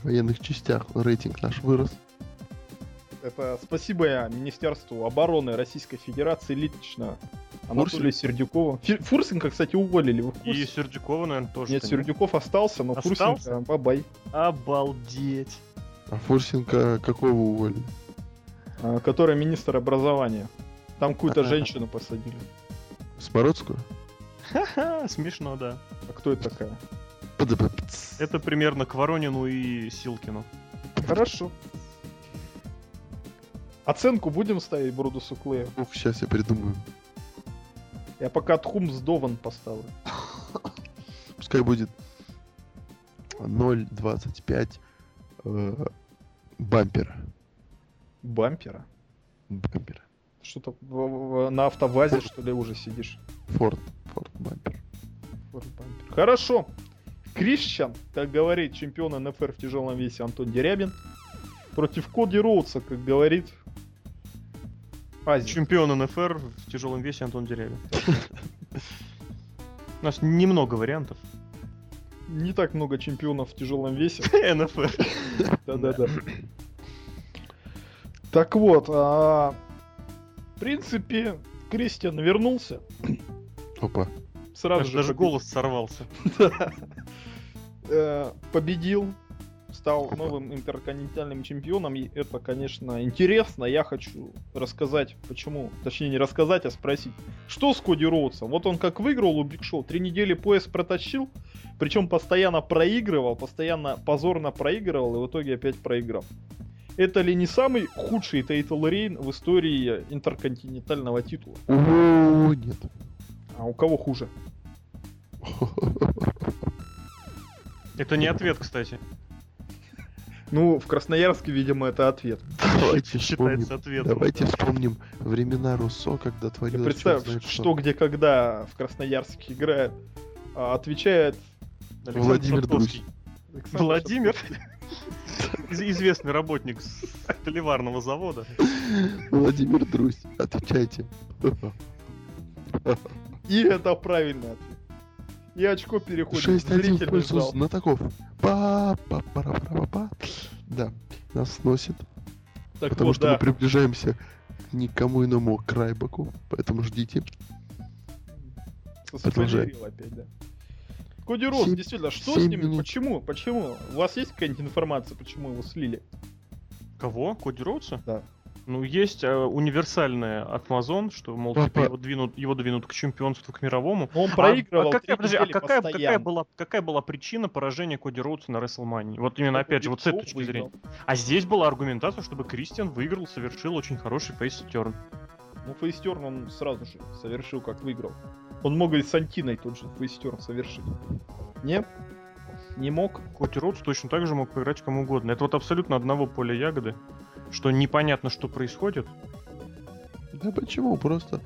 в военных частях, рейтинг наш вырос. Это спасибо я Министерству обороны Российской Федерации лично Анатолию Сердюкову. Фи- Фурсенко, кстати, уволили. Вы И? Сердюкова, наверное, тоже. Нет. Сердюков остался, но Остался? Фурсенко бабай. Обалдеть. А Фурсенко какого уволили? А, Который министр образования. Там какую-то А. женщину посадили. Смородскую? Ха-ха, смешно, да. А кто это такая? Это примерно к Воронину и Силкину. Хорошо. Оценку будем ставить Брудусу Клею? Ух, сейчас я придумаю. Я пока Тхум сдован поставлю. Пускай будет 0.25 э, бампера. Бампера? Бампера. Что-то на автовазе, что ли, уже сидишь? Форд. Форд бампер. Форд бампер. Хорошо. Кришчан, как говорит чемпион НФР в тяжелом весе Антон Дерябин, против Коди Роудса, как говорит Азия. Чемпион НФР в тяжелом весе Антон Деревин. У нас немного вариантов. Не так много чемпионов в тяжелом весе. НФР. Да-да-да. Так вот, а, в принципе, Кристиан вернулся. Опа. Сразу же Даже голос сорвался. Э, победил, стал новым интерконтинентальным чемпионом, и это, конечно, интересно. Я хочу рассказать, почему, точнее не рассказать, а спросить, что с Коди Роудсом? Вот он как выиграл у Биг Шоу, три недели пояс протащил, причем постоянно проигрывал, постоянно позорно проигрывал, и в итоге опять проиграл. Это ли не самый худший title reign в истории интерконтинентального титула? О, нет. А у кого хуже? Это не ответ, кстати. Ну, в Красноярске, видимо, это ответ. Давайте вспомним. Ответом. Давайте вспомним времена Руссо, когда Ты творилось представь, черт знает что, где, когда в Красноярске играет, а, отвечает Александр Владимир Шатковский. Александр Владимир, Из- известный работник с толиварного завода. Владимир Друзь, отвечайте. И это правильный ответ. И очко переходит в 6-1 в пользу знатоков. Па па пара пара па Да, нас сносит, Так потому вот, что да. мы приближаемся к никому иному к Райбаку, поэтому ждите. Заспойлерил опять, да. Коди Роуз, действительно, что с ним? минут. Почему? Почему? У вас есть какая-нибудь информация, почему его слили? Кого? Коди Роудса? Да. Ну, есть э, универсальная от Amazon, что, мол, типа, его, двинут, его двинут к чемпионству, к мировому. Но он А- проигрывал а, какая, три подожди, а какая, какая, была, какая была причина поражения Коди Роудса на WrestleMania? Вот именно, опять же, вот с этой точки Выиграл. зрения. А здесь была аргументация, чтобы Кристиан выиграл, совершил очень хороший фейс-терн. Ну, фейстерн он сразу же совершил, как выиграл. Он мог и с Антиной тот же фейстерн совершить. Не? Не мог? Коди Роудс точно так же мог поиграть кому угодно. Это вот абсолютно одного поля ягоды, что непонятно, что происходит. Да почему? Просто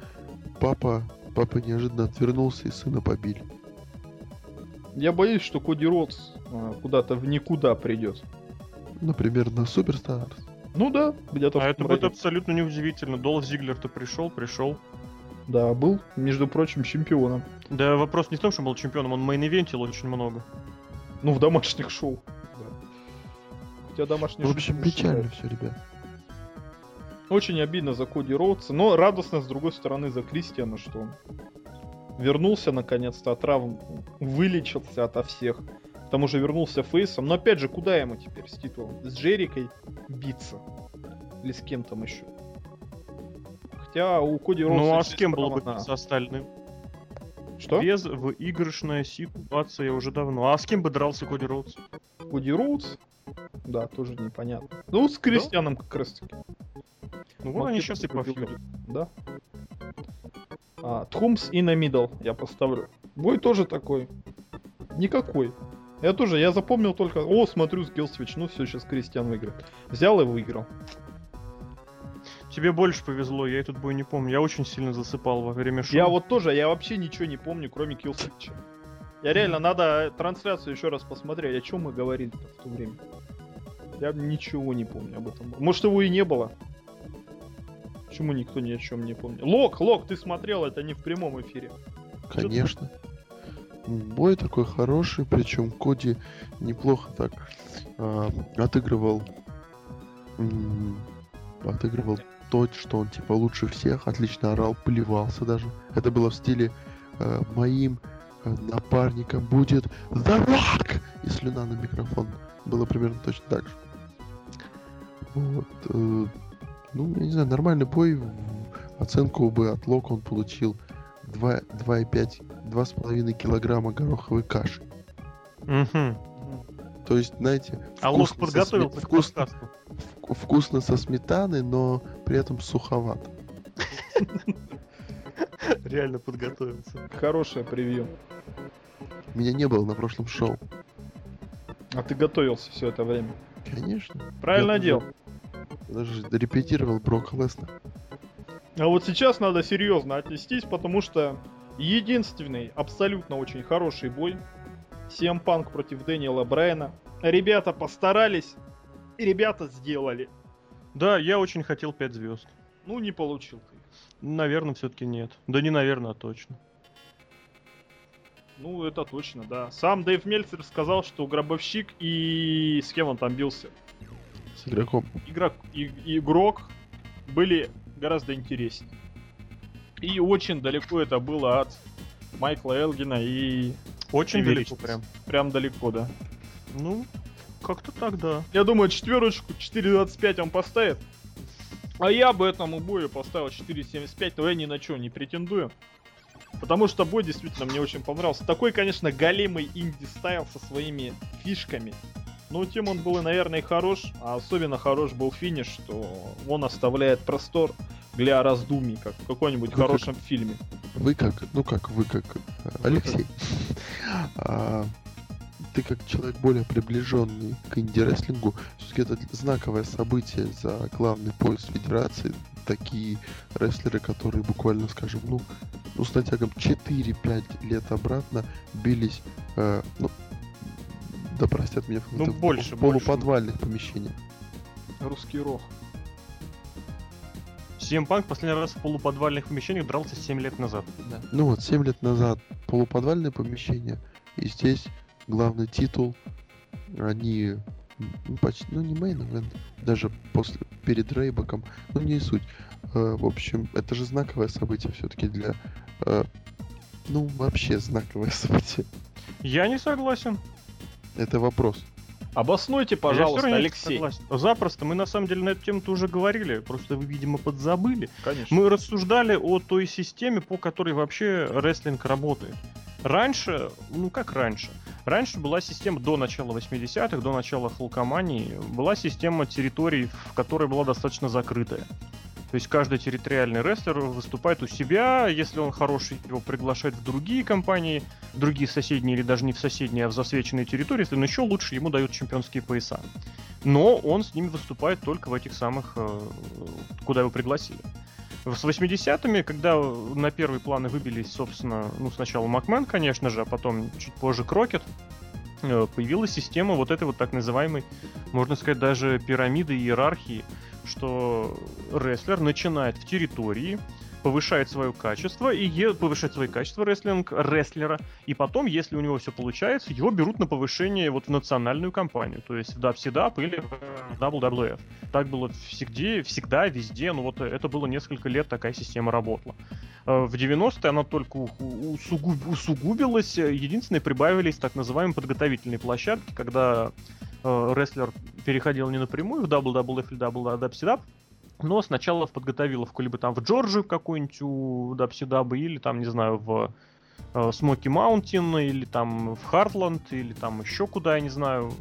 папа, папа неожиданно отвернулся и сына побили. Я боюсь, что Коди Роудс а, куда-то в никуда придет. Например, на Superstars. Ну да, где-то А в это будет абсолютно неудивительно. Долф Зиглер-то пришел, пришел. Да, был, между прочим, чемпионом. Да вопрос не в том, что он был чемпионом, он main-event ил очень много. Ну, в домашних шоу. Да. Хотя домашние В шоу общем, не печально все, ребят. Очень обидно за Коди Роудса, но радостно, с другой стороны, за Кристиана, что он вернулся наконец-то от травм, вылечился ото всех. К тому же вернулся фейсом. Но опять же, куда ему теперь с титулом? С Джерикой биться? Или с кем там еще? Хотя у Коди Роудса... Ну а с кем было бы биться остальным? Что? Без выигрышная ситуация уже давно. А с кем бы дрался Коди Роудс? Коди Роудс? Да, тоже непонятно. Ну, с Кристианом как раз таки. Ну вот они сейчас и будет, Да. А, Thumbs in the middle я поставлю. Бой тоже такой. Никакой. Я тоже, я запомнил только, о, смотрю, kill switch, ну все, сейчас Кристиан выиграет. Взял и выиграл. Тебе больше повезло, я этот бой не помню. Я очень сильно засыпал во время шоу. Я вот тоже, я вообще ничего не помню, кроме kill switch а. Я реально, надо трансляцию еще раз посмотреть, о чем мы говорили в то время. Я ничего не помню об этом. Может его и не было. Почему никто ни о чем не помнит? Лок, Лок, ты смотрел это не в прямом эфире. Конечно. Бой такой хороший, причем Коди неплохо так а, отыгрывал отыгрывал то, что он типа лучше всех, отлично орал, плевался даже. Это было в стиле э, моим напарником будет The Rock! И слюна на микрофон. Было примерно точно так же. Вот. э, ну, я не знаю, нормальный бой. Оценку бы от Лока он получил 2, 2,5, 2,5 килограмма гороховой каши. Мгм. То есть, знаете, А Лок подготовился сме- вкусно, вкусно со сметаной, но при этом суховато. Реально подготовился. Хорошее превью. Меня не было на прошлом шоу. А ты готовился все это время. Конечно. Правильно Я делал. Даже репетировал Брок Леснер. А вот сейчас надо серьезно отнестись, потому что единственный абсолютно очень хороший бой CM Punk против Дэниела Брайана. Ребята постарались, и ребята сделали. Да, я очень хотел 5 звезд. Ну, не получил. Наверное, все-таки нет. Да не наверное, а точно. Ну, это точно, да. Сам Дэйв Мельцер сказал, что гробовщик и с кем он там бился? С игроком. Игрок, и, игрок были гораздо интереснее. И очень далеко это было от Майкла Элгина и... Очень и далеко прям. Прям далеко, да. Ну, как-то так, да. Я думаю, четверочку 4.25 он поставит. А я бы этому бою поставил 4.75, но я ни на что не претендую. Потому что бой действительно мне очень понравился. Такой, конечно, големый инди-стайл со своими фишками. Но тем он был, и, наверное, хорош. А особенно хорош был финиш, что он оставляет простор для раздумий, как в каком-нибудь Ну, как- хорошем фильме. Вы как, ну как, вы как, э, Алексей, а, ты как человек более приближенный к инди-рестлингу, все-таки это знаковое событие за главный пояс федерации. Такие рестлеры, которые буквально, скажем, ну, ну с натягом 4-5 лет обратно бились, э, ну, да простят меня, в Ну, каких-то больше, полуподвальных помещениях. Русский рох. CM Punk последний раз в полуподвальных помещениях дрался 7 лет назад. Да. Ну вот, 7 лет назад полуподвальное помещение, и здесь главный титул, они, ну, почти, ну не мейн event, даже после, перед Рейбаком, ну не суть. Э, в общем, это же знаковое событие все-таки для, э, ну вообще знаковое событие. Я не согласен. Это вопрос. Обоснуйте, Я пожалуйста, не Алексей. согласен. Запросто. Мы на самом деле на эту тему-то уже говорили. Просто вы, видимо, подзабыли. Конечно. Мы рассуждали о той системе, по которой вообще рестлинг работает. Раньше, ну как раньше? Раньше была система до начала 80-х, до начала Халкомании, была система территорий, в которой была достаточно закрытая. То есть каждый территориальный рестлер выступает у себя, если он хороший, его приглашают в другие компании, в другие соседние или даже не в соседние, а в засвеченные территории, если он еще лучше, ему дают чемпионские пояса. Но он с ними выступает только в этих самых, э, куда его пригласили. С 80-ми, когда на первый планы выбились, собственно, ну, сначала Макмен, конечно же, а потом чуть позже Крокет, э, появилась система вот этой вот так называемой, можно сказать, даже пирамиды иерархии, что рестлер начинает в территории, повышает свое качество и е- повышает свои качества рестлинг рестлера, и потом, если у него все получается, его берут на повышение вот в национальную компанию, то есть в WCW или в WWF. Так было всегда, всегда, везде, ну вот это было несколько лет, такая система работала. Э, В 90-е она только усугуб- усугубилась, э, единственное, прибавились так называемые подготовительные площадки, когда э, рестлер переходил не напрямую в WWF или WCW, но сначала в подготовиловку либо там в Джорджию какую-нибудь у WCW, или там, не знаю, в Смоки Маунтин, или там в Хартланд, или там еще куда, я не знаю,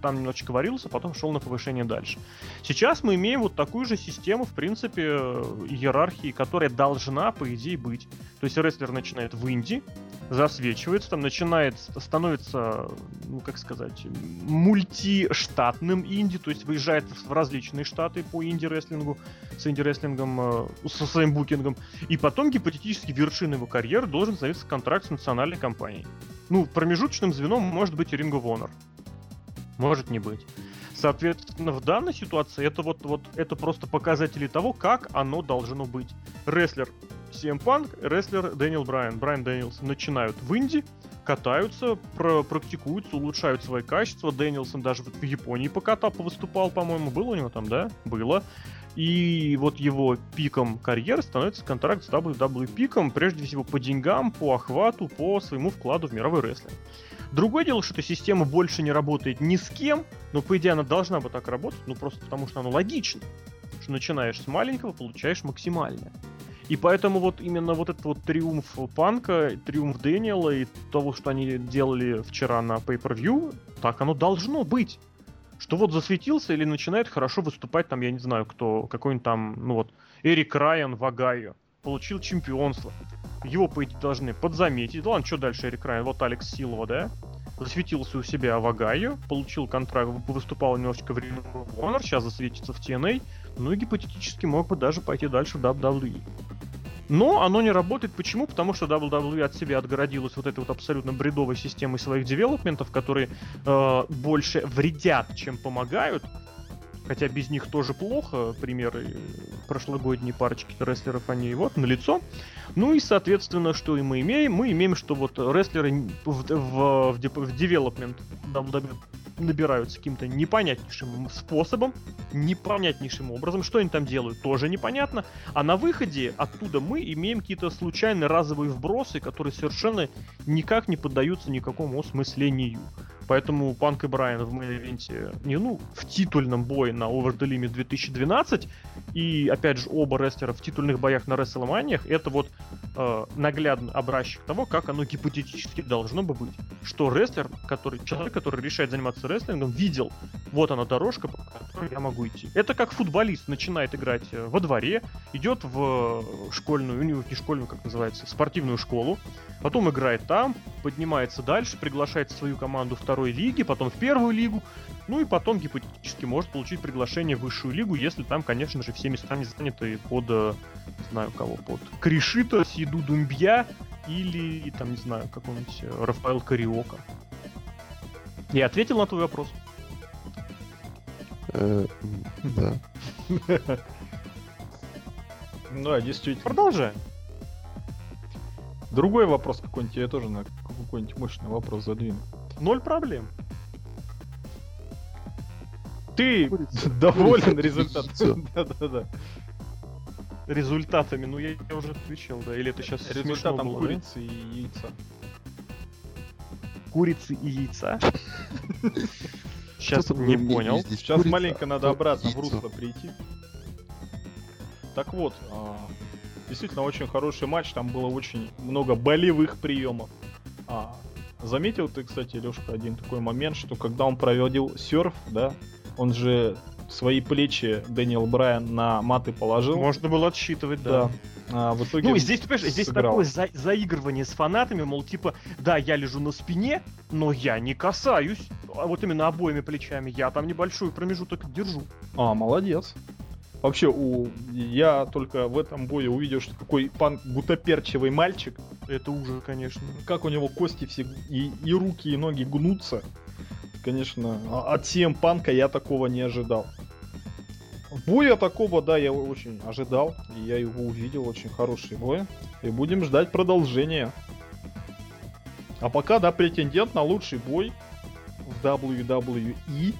там немножечко варился, потом шел на повышение дальше. Сейчас мы имеем вот такую же систему, в принципе, э, иерархии, которая должна, по идее, быть. То есть рестлер начинает в Индии, засвечивается, там начинает, становится, ну как сказать, мультиштатным инди, то есть выезжает в различные штаты по инди-рестлингу, с инди-рестлингом, э, со своим букингом, и потом гипотетически вершиной его карьеры должен становиться контракт с национальной компанией. Ну, промежуточным звеном может быть Ring of Honor. Может не быть. Соответственно, в данной ситуации это вот, вот это просто показатели того, как оно должно быть. Рестлер CM Punk, рестлер Дэниел Брайан, Брайан Дэниелс начинают в инди, катаются, про- практикуются, улучшают свои качества. Дэнилсон даже в Японии покатал, выступал, по-моему, было у него там, да? Было. И вот его пиком карьеры становится контракт с WWE пиком, прежде всего по деньгам, по охвату, по своему вкладу в мировой рестлинг. Другое дело, что эта система больше не работает ни с кем, но по идее она должна бы так работать, ну просто потому что она логична. Что начинаешь с маленького, получаешь максимальное. И поэтому вот именно вот этот вот триумф Панка, триумф Дэниела и того, что они делали вчера на Pay-Per-View, так оно должно быть. Что вот засветился или начинает хорошо выступать там, я не знаю кто, какой-нибудь там, ну вот, Эрик Райан в Огайо. Получил чемпионство. Его, по идее, должны подзаметить. Ладно, что дальше Эрик Райан? Вот Алекс Силова, да? Засветился у себя в Огайо, получил контракт, выступал немножечко в Ring Honor, сейчас засветится в TNA, ну и гипотетически мог бы даже пойти дальше в WWE. Но оно не работает. Почему? Потому что WWE от себя отгородилась вот этой вот абсолютно бредовой системой своих девелопментов, которые э, больше вредят, чем помогают. Хотя без них тоже плохо, примеры прошлогодней парочки рестлеров, они вот, на лицо. Ну и, соответственно, что и мы имеем? Мы имеем, что вот рестлеры в, в, в, в development WWE набираются каким-то непонятнейшим способом, непонятнейшим образом. Что они там делают, тоже непонятно. А на выходе оттуда мы имеем какие-то случайные разовые вбросы, которые совершенно никак не поддаются никакому осмыслению. Поэтому Панк и Брайан в main event е, не ну, в титульном бое на Over the Limit 2012, и, опять же, оба рестлера в титульных боях на WrestleMania, это вот э, наглядный образчик того, как оно гипотетически должно бы быть. Что рестлер, который, человек, который решает заниматься рестлингом, видел, вот она дорожка, по которой я могу идти. Это как футболист начинает играть э, во дворе, идет в школьную, не школьную, как называется, спортивную школу, потом играет там, поднимается дальше, приглашает свою команду второй лиги, потом в первую лигу, ну и потом гипотетически может получить приглашение в высшую лигу, если там, конечно же, все места не заняты под, э, не знаю кого, под Кришита, Сиду Думбья или, там, не знаю, какой-нибудь э, Рафаэл Кариока. Я ответил на твой вопрос. Э, да. Да, действительно. Продолжаем. Другой вопрос какой-нибудь, я тоже на какой-нибудь мощный вопрос задвину. Ноль проблем. Ты Курица. доволен Курица. результатом? Да-да-да. Результатами, ну я, я уже отвечал, да, или это сейчас смешно Результатом курицы и яйца. Курицы и яйца. Сейчас не понял. Сейчас маленько надо обратно в русло прийти. Так вот, а, действительно очень хороший матч, там было очень много болевых приемов. А, заметил ты, кстати, Лешка, один такой момент, что когда он проводил серф, да, он же свои плечи Дэниел Брайан на маты положил. Можно было отсчитывать, да. да. А, в итоге Ну, здесь, ты понимаешь, здесь сыграл. такое за- заигрывание с фанатами, мол, типа, да, я лежу на спине, но я не касаюсь. А вот именно обоими плечами. Я там небольшой промежуток держу. А, молодец. Вообще, у... я только в этом бое увидел, что какой пан гутоперчивый мальчик. Это уже, конечно. Как у него кости все и, и руки, и ноги гнутся. Конечно, а- от CM Панка я такого не ожидал. Боя такого, да, я очень ожидал. И я его увидел, очень хороший бой. И будем ждать продолжения. А пока, да, претендент на лучший бой в WWE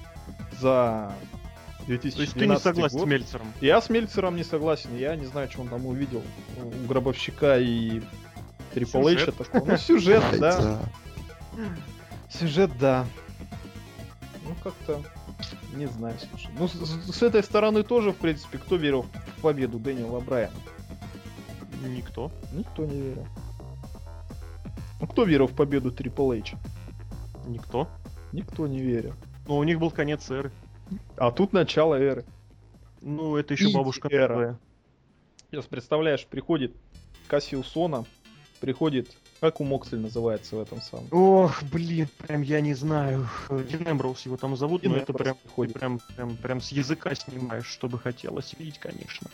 за 2012 То есть ты не согласен год. с Мельцером? Я с Мельцером не согласен. Я не знаю, что он там увидел у Гробовщика и Трипл. Эйча такого. Ну, сюжет, да. Сюжет, да. Ну, как-то... Не знаю, слушай. Ну, с, с- этой стороны тоже, в принципе, кто верил в победу Дэниела Брайана? Никто. Никто не верил. Ну, кто верил в победу Трипл Эйча? Никто. Никто не верил. Но у них был конец эры. А тут начало эры. Ну, это еще Иди, бабушка эра. Сейчас представляешь, приходит Кассиусона, приходит... Как у Моксли называется в этом самом? Ох, блин, прям я не знаю. Дин Эмброуз его там зовут, Дин но это прям, приходит. ты прям, прям, прям с языка снимаешь, что бы хотелось видеть, конечно.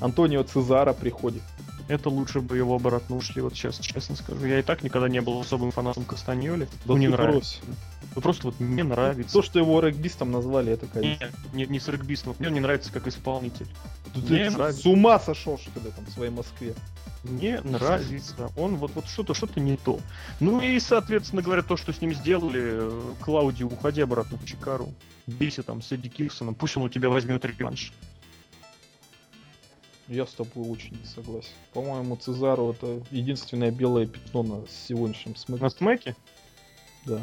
Антонио Цезара приходит. Это лучше бы его обратно ушли, вот сейчас честно скажу. Я и так никогда не был особым фанатом Кастаньоли. Да ну, не ты нравится. брось. Ну, просто вот мне нравится. То, что его регбистом назвали, это конечно. Не, не, не с регбистом. Мне он не нравится как исполнитель. Да Мне ты нравится. с ума сошел, что ли, там, в своей Москве. Мне нравится. Он вот, вот что-то, что-то не то. Ну и, соответственно говоря, то, что с ним сделали, э, Клауди, уходи обратно в Чикару. Бейся там с Эдди Кирсоном, пусть он у тебя возьмет реванш. Я с тобой очень не согласен. По-моему, Цезару это единственное белое пятно на сегодняшнем На смысле. смеке? Да.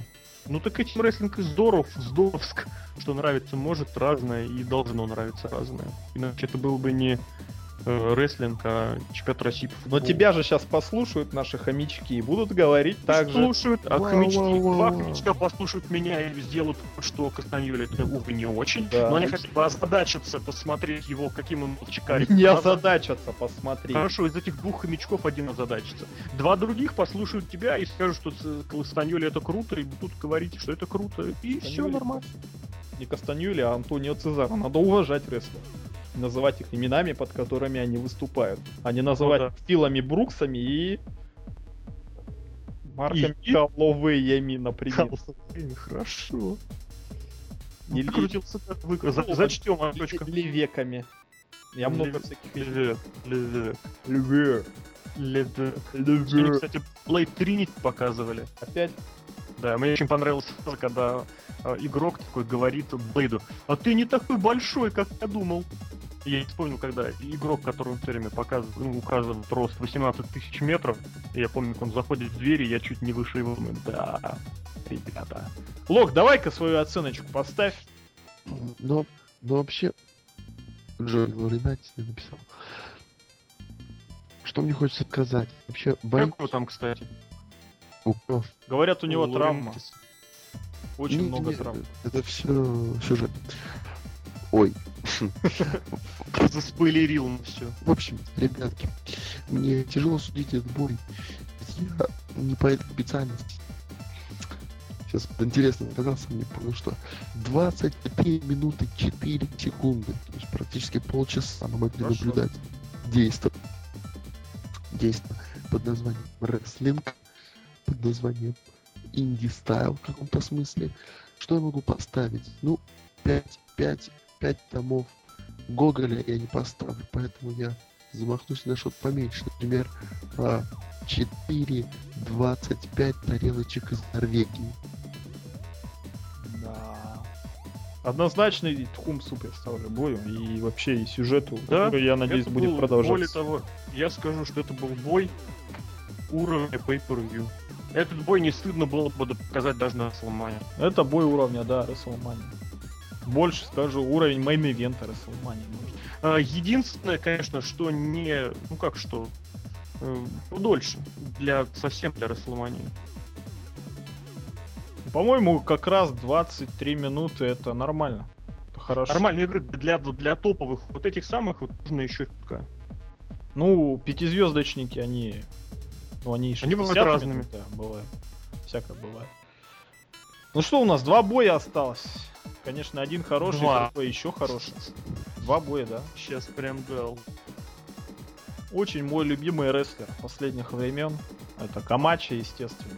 Ну так этим рестлинг и здоров, здоровск, что нравится может разное и должно нравиться разное. Иначе это был бы не э, рестлинг, а чемпионат России по Но футболу. тебя же сейчас послушают наши хомячки и будут говорить так же. слушают, а Вау, хомячки, вау, вау, два хомячка послушают меня и сделают, что Кастаньоли это, увы, не очень. Да. Но они хотя бы озадачатся посмотреть его, каким он был чекарик. Не озадачатся, посмотри. Хорошо, из этих двух хомячков один озадачится. Два других послушают тебя и скажут, что Ц- Кастаньоли это круто, и будут говорить, что это круто, и все Кастаньоли. нормально. Не Кастаньюли, а Антонио Цезара. Надо уважать рестлеров. Называть их именами, под которыми они выступают. А не называть Ну да. Филами Бруксами и... Марками И- Калловеями, например. Блин, Хорошо. И ли- Выкрутился как выкру- за- Ну, Зачтем, Анечка. Левеками. Я много Леве- всяких... Левек, левек, Левек. левек. Сегодня, кстати, Blade Trinity показывали. Опять? Да, мне очень понравилось, когда э, игрок такой говорит Блейду, а ты не такой большой, как я думал. Я вспомнил, когда игрок, который все время показывает, ну, указывает рост 18 тысяч метров, я помню, как он заходит в дверь, и я чуть не выше его. Да, ребята. Лок, давай-ка свою оценочку поставь. Но, но вообще, Джой Лоринати не написал. Что мне хочется сказать? Вообще, бой Как его там, кстати? укров. Говорят, у него Лорентис. травма. Очень Не- много не, травм. Это все сюжет. Ой. Заспойлерил на все. В общем, ребятки, мне тяжело судить этот бой. Я не по этой специальности. Сейчас интересно оказался мне, потому что 23 минуты 4 секунды. То есть практически полчаса мы могли Хорошо. наблюдать действо. Действо под названием рестлинг, под названием инди-стайл в каком-то смысле. Что я могу поставить? Ну, 5, 5, 5 томов Гоголя я не поставлю, поэтому я замахнусь на что-то поменьше. Например, а, 4-25 тарелочек из Норвегии. Да. Однозначный thumbs up ставлю бою и вообще и сюжету, Да, который, я надеюсь, Это будет был, продолжаться. Более того, я скажу, что это был бой уровня pay-per-view. Этот бой не стыдно было бы показать даже на сломане. Это бой уровня, да, WrestleMania. Больше скажу, уровень main event а WrestleMania. А, Единственное, конечно, что не... Ну как что? э, Дольше. Для, совсем для Расселмании. По-моему, как раз 23 минуты это нормально. Это хорошо. Нормальные игры для, для топовых. Вот этих самых вот нужно еще чутка. Ну, пятизвездочники, они... Ну, они и Они бывают 60 разными. минут, Да, бывает. Всякое бывает. Ну что, у нас два боя осталось. Конечно, один хороший, Два. другой еще хороший. Два боя, да. Сейчас прям дал. Очень мой любимый рестлер последних времен. Это Камача, естественно.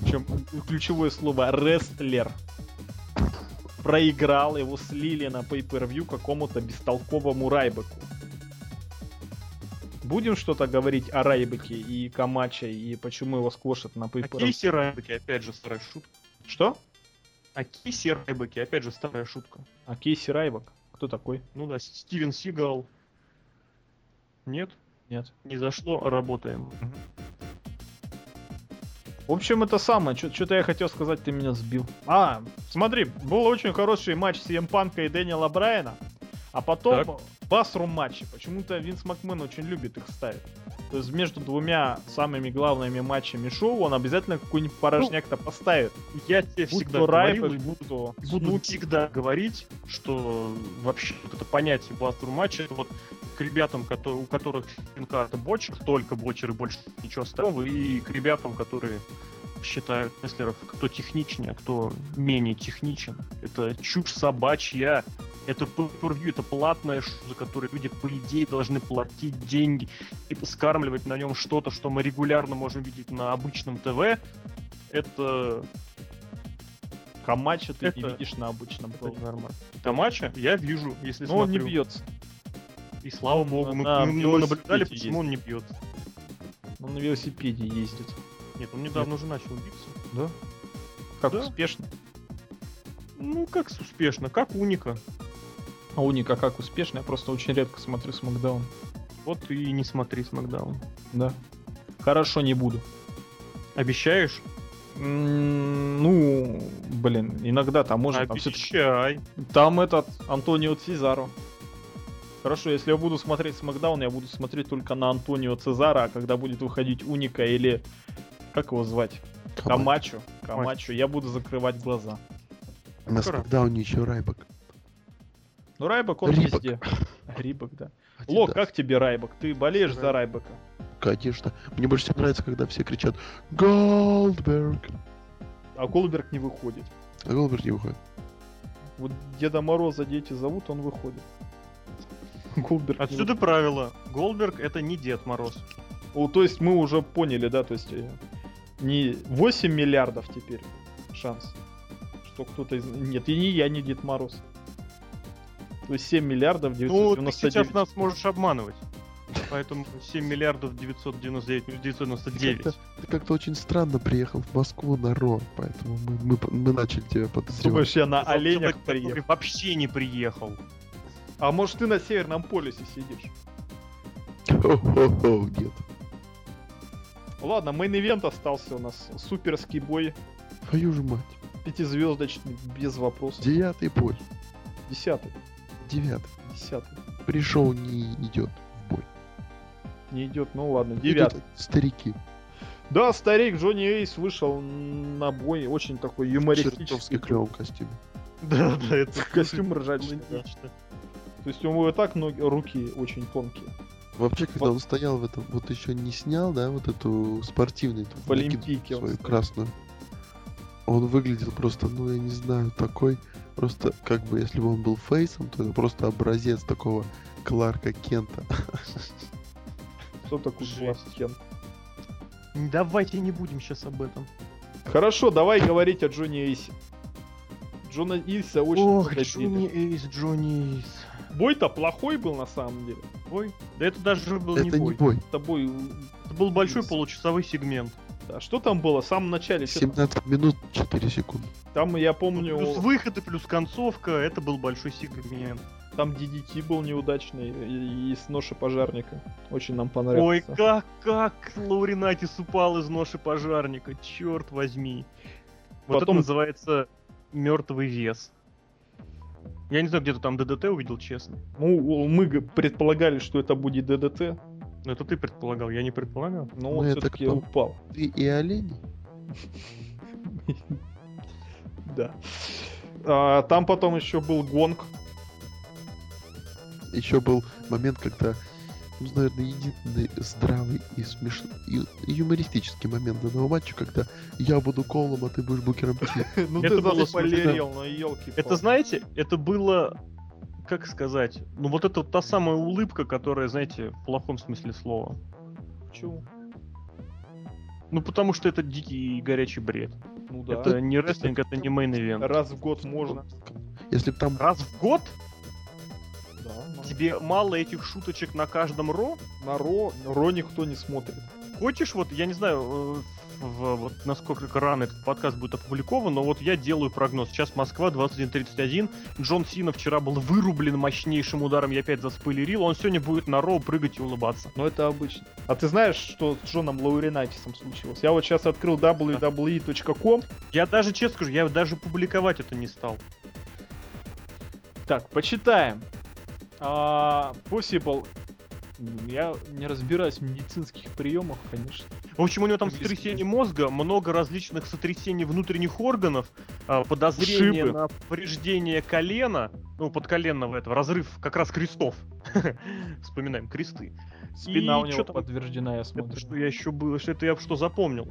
Причем ключевое слово рестлер. Проиграл, его слили на pay-per-view какому-то бестолковому Райбеку. Будем что-то говорить о Райбеке и Камаче и почему его сквошат на А pay-per-view? Кейси Райбеки, опять же, старая шутка. Что? А Кейси Райбеки, опять же, старая шутка. А Райбек? Кто такой? Ну да, Стивен Сигал. Нет? Нет. Не зашло, работаем. В общем, это самое. Что-то я хотел сказать, ты меня сбил. А, смотри, был очень хороший матч CM Панка и Дэниела Брайана. А потом Так. Басрум матчи. Почему-то Винс Макмен очень любит их ставить. То есть между двумя самыми главными матчами шоу он обязательно какой-нибудь порожняк-то поставит. Я тебе всегда говорил, и будь то буду всегда говорить, что вообще вот это понятие бластер матча, это вот к ребятам, которые, у которых карта бочер, только бочер и больше ничего остального, и к ребятам, которые считают рестлеров, кто техничнее, а кто менее техничен. Это чушь собачья. Это pay это платная ш- за которую люди, по идее, должны платить деньги и скармливать на нем что-то, что мы регулярно можем видеть на обычном ТВ. Это Камача ты не Это- видишь на обычном ТВ. нормально. Тамача я вижу, если Но он не смотрю. бьется. И слава богу, мы, На мы- мы наблюдали, почему он не бьет. Он на велосипеде ездит. Нет, он недавно уже начал биться. Да? Как Да. успешно? Ну, как успешно, как уника. А у Ника как успешно? Я просто очень редко смотрю Смакдаун. Вот и не смотри Смакдаун. Да. Хорошо, не буду. Обещаешь? М, Ну, блин, иногда там может. Там, всё-таки- Обещай. там этот Антонио Цезаро. Хорошо, если я буду смотреть Смакдаун, я буду смотреть только на Антонио Цезаро, а когда будет выходить Уника или... Как его звать? Камачо. Камачо. Я буду закрывать глаза. На. Смакдауне еще Райбок. Ну, Райбок он Рибок. везде. Рибок, да. Один, Лок, да. как тебе Райбок? Ты болеешь за Райбока? Конечно. Мне больше всего нравится, когда все кричат Голдберг. А Голдберг не выходит. А Голдберг не выходит. Вот Деда Мороза дети зовут, он выходит. Голдберг не Отсюда правило. Голдберг это не Дед Мороз. О, то есть мы уже поняли, да, то есть э, не 8 миллиардов теперь шанс, что что кто-то из... Нет, и не я, не Дед Мороз. Есть 7 миллиардов Ну, ты 999. сейчас нас можешь обманывать. Поэтому 7 миллиардов 999 минус 999. Как-то- Ты как-то очень странно приехал в Москву на Raw, поэтому мы, мы, мы начали тебя подозревать. Думаешь, я на оленях приехал? Вообще не приехал. А может ты на Северном полюсе сидишь? Хо-хо-хо, нет. Ладно, main event остался у нас. Суперский бой. Твою же мать. Пятизвездочный, без вопросов. Девятый бой. Десятый. Девятый. Десятый. Пришел не идет в бой. Не идет, ну ладно, Идут девятый. Старики. Да, старик Джонни Эйс вышел на бой, очень такой юмористический. чертовски клевом костюме. Да, да, это Костюм ржачный. да. То есть у него и так ноги, руки очень тонкие. Вообще, когда Вот. он стоял в этом, вот еще не снял, да, вот эту спортивную эту В Олимпийке свою красную. Он выглядел просто, ну я не знаю, такой, просто как бы если бы он был фейсом, то это просто образец такого Кларка Кента. Кто такой. Кларк Кент? Давайте не будем сейчас об этом. Хорошо, давай говорить о Джонни Эйсе. Джона Эйса очень Ох. Джонни Эйс, Джонни Эйс. Бой-то плохой был на самом деле. Ой, да это даже был это не не бой. бой. Это бой... Это был большой Эйс. получасовой сегмент. Да, что там было в самом начале? Чё там? 17 минут 4 секунды. Там, я Плюс помню, выход и плюс концовка, это был большой сегмент. там DDT был неудачный и, и с ноши пожарника. Очень нам Ой, понравился. как, как Лауринатис упал из ноши пожарника, черт возьми. Вот Потом- это называется мертвый вес. Я не знаю, где ты там ДДТ увидел, честно. Ну, мы предполагали, что это будет ДДТ, Но это ты предполагал, я не предполагал. но Ну, он это все-таки кто? упал. Ты и олени? Да. А, там потом еще был гонг. Еще был момент, когда, ну, наверное, единственный здравый и смешной, и юмористический момент данного матча, когда я буду колом, а ты будешь букером Ти. Ну Это ты было заспойлерил, ну елки Это, знаете, это было, как сказать, ну вот это вот та самая улыбка, которая, знаете, в плохом смысле слова. Почему? Ну потому что это дикий и горячий бред. Ну да. Это не рестлинг, это не мейн ивент. Раз в год можно. Если там Раз в год Да, можно. тебе мало этих шуточек на каждом ро? На Ро, Ро никто не смотрит. Хочешь, вот, я не знаю, э, в- вот насколько рано этот подкаст будет опубликован, но вот я делаю прогноз. Сейчас Москва 21.31. Джон Сина вчера был вырублен мощнейшим ударом, я опять заспойлерил. Он сегодня будет на Ро прыгать и улыбаться. Но это обычно. А ты знаешь, что с Джоном Лауринатисом случилось? Я вот сейчас открыл www.com. Я даже, честно скажу, я даже публиковать это не стал. Так, почитаем. А, Possible. Я не разбираюсь в медицинских приемах, конечно. В общем, у него там сотрясение мозга, много различных сотрясений внутренних органов, а, подозрение Ушибы. на повреждение колена, ну, подколенного этого, разрыв как раз крестов. Вспоминаем, кресты. Спина И у него подтверждена, я Это смотрю. что я еще было, что это я что запомнил?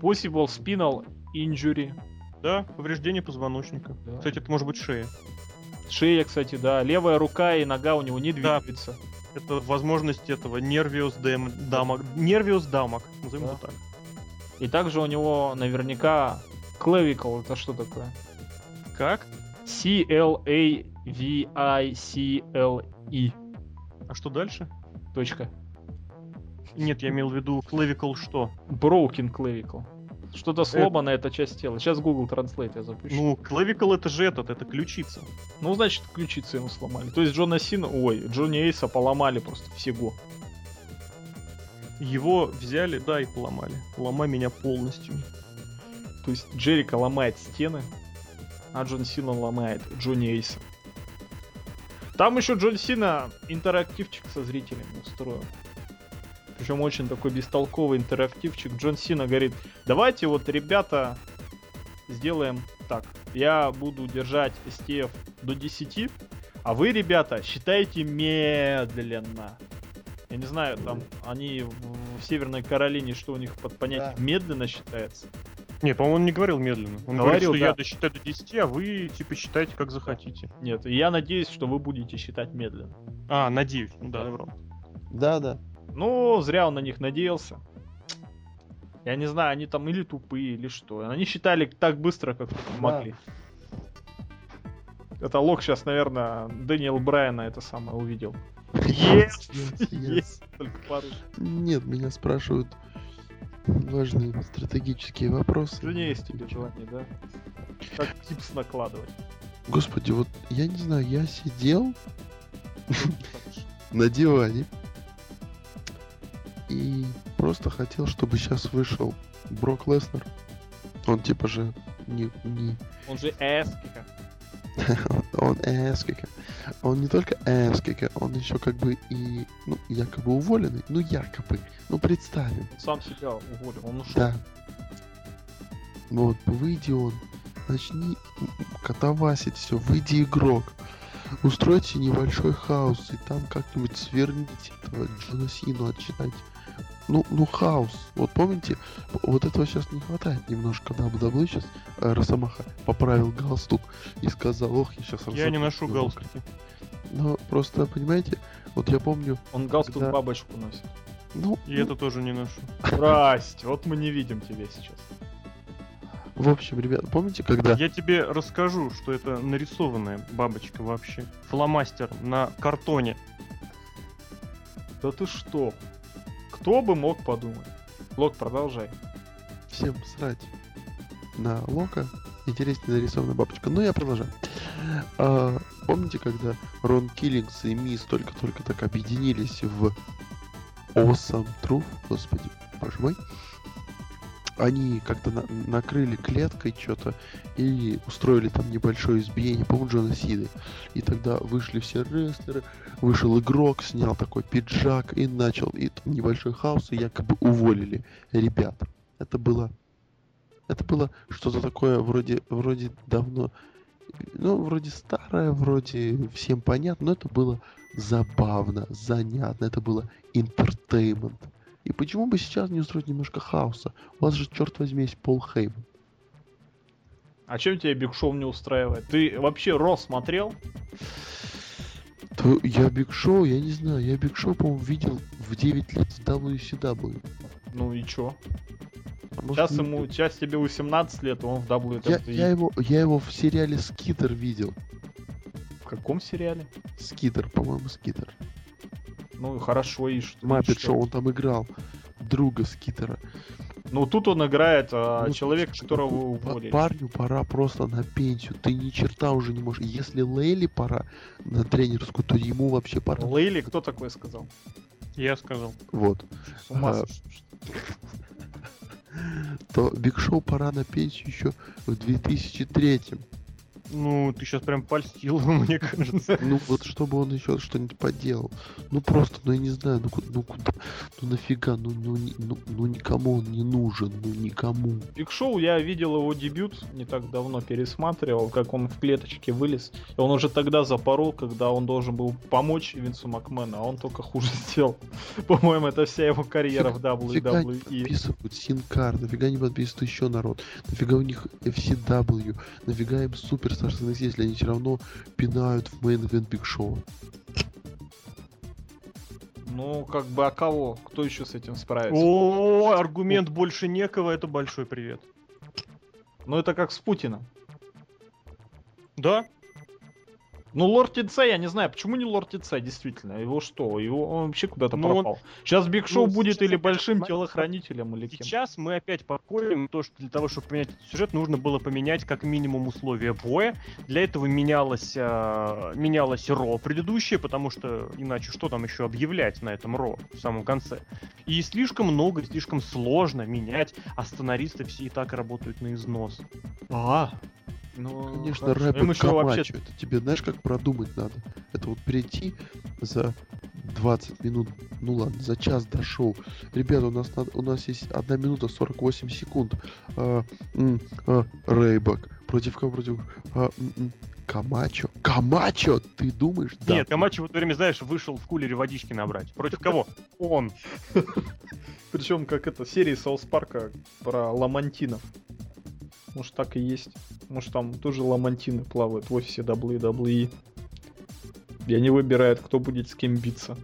Possible spinal injury. Да, повреждение позвоночника. Да. Кстати, это может быть шея. Шея, кстати, да. Левая рука и нога у него не Да. Это возможность этого нервиус дамок. Нервиус дамок, назовем Да. это так. И также у него наверняка clavicle. Это что такое? Как? C-L-A-V-I-C-L-E. А что дальше? Точка. Нет, я имел в виду клавикл что? Broken clavicle. Что-то сломано эта часть тела. Сейчас Google Translate я запущу. Ну, клавикл это же этот, это ключица. Ну, значит, ключицы ему сломали. То есть Джона Сина, ой, Джонни Эйса поломали просто всего. Его взяли, да, и поломали. Ломай меня полностью. То есть Джерика ломает стены, а Джон Сина ломает Джонни Эйса. Там еще Джон Сина интерактивчик со зрителями устроил. Причем очень такой бестолковый интерактивчик. Джон Сина говорит, давайте вот, ребята, сделаем так. Я буду держать STF до 10, а вы, ребята, считайте медленно. Я не знаю, там они в, Северной Каролине, что у них под понятием Да. медленно считается. Нет, по-моему, он не говорил медленно. Он Говорил, говорил, что да. я досчитаю до 10, а вы, типа, считайте, как захотите. Нет, я надеюсь, что вы будете считать медленно. А, надеюсь. Ну да, добро. Да, да. Ну, зря он на них надеялся. Я не знаю, они там или тупые, или что. Они считали так быстро, как могли. Это лог сейчас, наверное, Дэниел Брайана это самое увидел. Yes! Yes, yes. Есть только пару. Нет, меня спрашивают важные стратегические вопросы. Жене есть тебе желание, да? Как типс накладывать. Господи, вот я не знаю, я сидел на диване и просто хотел, чтобы сейчас вышел Брок Леснер. Он типа же не, не Он же эскика. он эскика. Он не только эскика, он еще как бы и, ну, якобы уволенный. Ну, якобы. Ну, представим. Сам себя уволил. Он ушел. Да. Вот, выйди он, начни катавасить все, выйди игрок. Устройте небольшой хаос, и там как-нибудь сверните этого Джона Сину, отчитайте. Ну, ну хаос. Вот помните, вот этого сейчас не хватает немножко WWE сейчас Росомаха поправил галстук и сказал, ох, я сейчас Я не ношу галстуки. Но просто, понимаете, вот я помню, Он галстук Когда- бабочку носит. ну, И это тоже не ношу. Здрасте, вот мы не видим тебя сейчас. в общем, ребят, помните, когда... Я тебе расскажу, что это нарисованная бабочка вообще. Фломастер на картоне. Да ты что? Кто бы мог подумать? Лог, продолжай. всем срать на Лока. Интереснее нарисованная бабочка. Но я продолжаю. А, помните, когда Рон Киллингс и Мисс только-только так объединились в Awesome Truth? Господи, боже мой. Они как-то на- накрыли клеткой что-то и устроили там небольшое избиение, по-моему, Джона Сиды. И тогда вышли все рестлеры, вышел игрок, снял такой пиджак и начал и там небольшой хаос, и якобы уволили ребят. Это было... Это было что-то такое вроде, вроде давно... Ну, вроде старое, вроде всем понятно, но это было забавно, занятно, это было entertainment. И почему бы сейчас не устроить немножко хаоса? У вас же, черт возьми, есть Пол Хейман. А чем тебя Биг Шоу не устраивает? Ты вообще Raw смотрел? То я Биг Шоу, я не знаю, я Биг Шоу, по-моему, видел в 9 лет в WCW. Ну и чё? Может, Сейчас не- ему, сейчас тебе 18 лет, он в WWE. Я, я его, я его в сериале Скитер видел. В каком сериале? Скитер, по-моему, Скитер. Ну хорошо, и что? Маппет? Шоу, он там играл друга Скитера. Ну тут он играет а, Ну, человека, которого ну, уволили. Парню пора просто на пенсию. Ты ни черта уже не можешь. Если Лейли пора на тренерскую, то ему вообще пора. Лейли, кто такой сказал? Я сказал. Вот. С ума А? То Биг Шоу пора на пенсию еще в 2003 Ну, ты сейчас прям польстил, мне кажется. Ну вот чтобы он еще что-нибудь поделал. Ну просто, ну я не знаю, ну, ну куда, ну нафига, ну, ну, ну, ну никому он не нужен, ну никому. Биг Шоу, я видел его дебют, не так давно пересматривал, как он в клеточке вылез. И он уже тогда запорол, когда он должен был помочь Винсу Макмену, а он только хуже сделал. По-моему, это вся его карьера в Нафига они WWE. подписывают Син Кару, нафига не подписывают еще народ, нафига у них FCW, нафига им Superstars, NXT, если они все равно пинают в main event Биг Шоу. Ну, как бы, а кого? Кто еще с этим справится? О, аргумент больше некого, это большой привет. Ну, это как с Путиным. Да? Ну, Лорд ТЦ, я не знаю, почему не Лорд ТЦ, действительно. Его что? Его он вообще куда-то Ну, он- пропал. Сейчас Биг Шоу ну, будет или большим смотри, телохранителем, или кем. Сейчас мы опять покоим то, что для того, чтобы поменять этот сюжет, нужно было поменять как минимум условия боя. Для этого менялось, а, менялось Ро предыдущее, потому что иначе что там еще объявлять на этом Ро в самом конце. И слишком много, слишком сложно менять, а сценаристы все и так работают на износ. А, ну, Конечно, хорошо. рэп вообще Камачо, это тебе знаешь, как продумать надо? Это вот прийти за 20 минут, ну ладно, за час до шоу. Ребята, у нас, надо, у нас есть 1 минута 48 секунд. А, м, а, Рейбак. Против кого? Против... а, м, м, Камачо. Камачо! Ты думаешь? Да. Нет, Камачи в это время, знаешь, вышел в кулере водички набрать. Против кого? Он. Причем как это, серии Саус Парка про ламантинов. Может так и есть. Может там тоже ламантины плавают в офисе WWE. И они выбирают, кто будет с кем биться.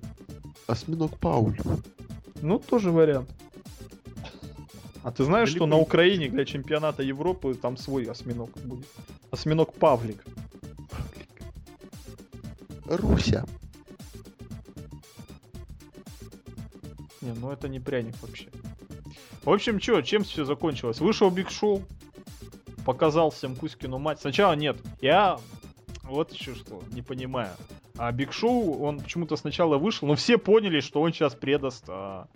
Осьминог Пауль. Ну, тоже вариант. А ты знаешь, что на не Украине для чемпионата Европы там свой осьминог будет? Осьминог Павлик. Руся. Не, ну это не пряник вообще. В общем, чё, чем все закончилось? Вышел Биг Шоу, показал всем Кузькину мать. Сначала нет, я вот еще что, не понимаю. А Биг Шоу, он почему-то сначала вышел, но все поняли, что он сейчас предаст... А,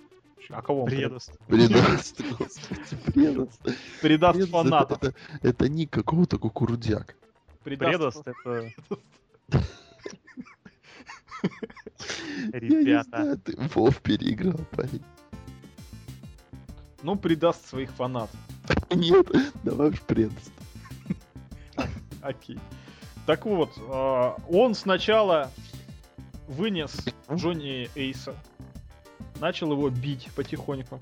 а кого он предаст? Предаст. Предаст, господи, предаст. Фанатов. Это, это, это ник какого-то кукурудзяка. Предаст... Предаст это... Я не Ребята. знаю, ты Вов переиграл, парень. Ну, предаст своих фанатов. Нет, давай уж предаст. Окей. Так вот, а, он сначала вынес Джонни Эйса, начал его бить потихоньку.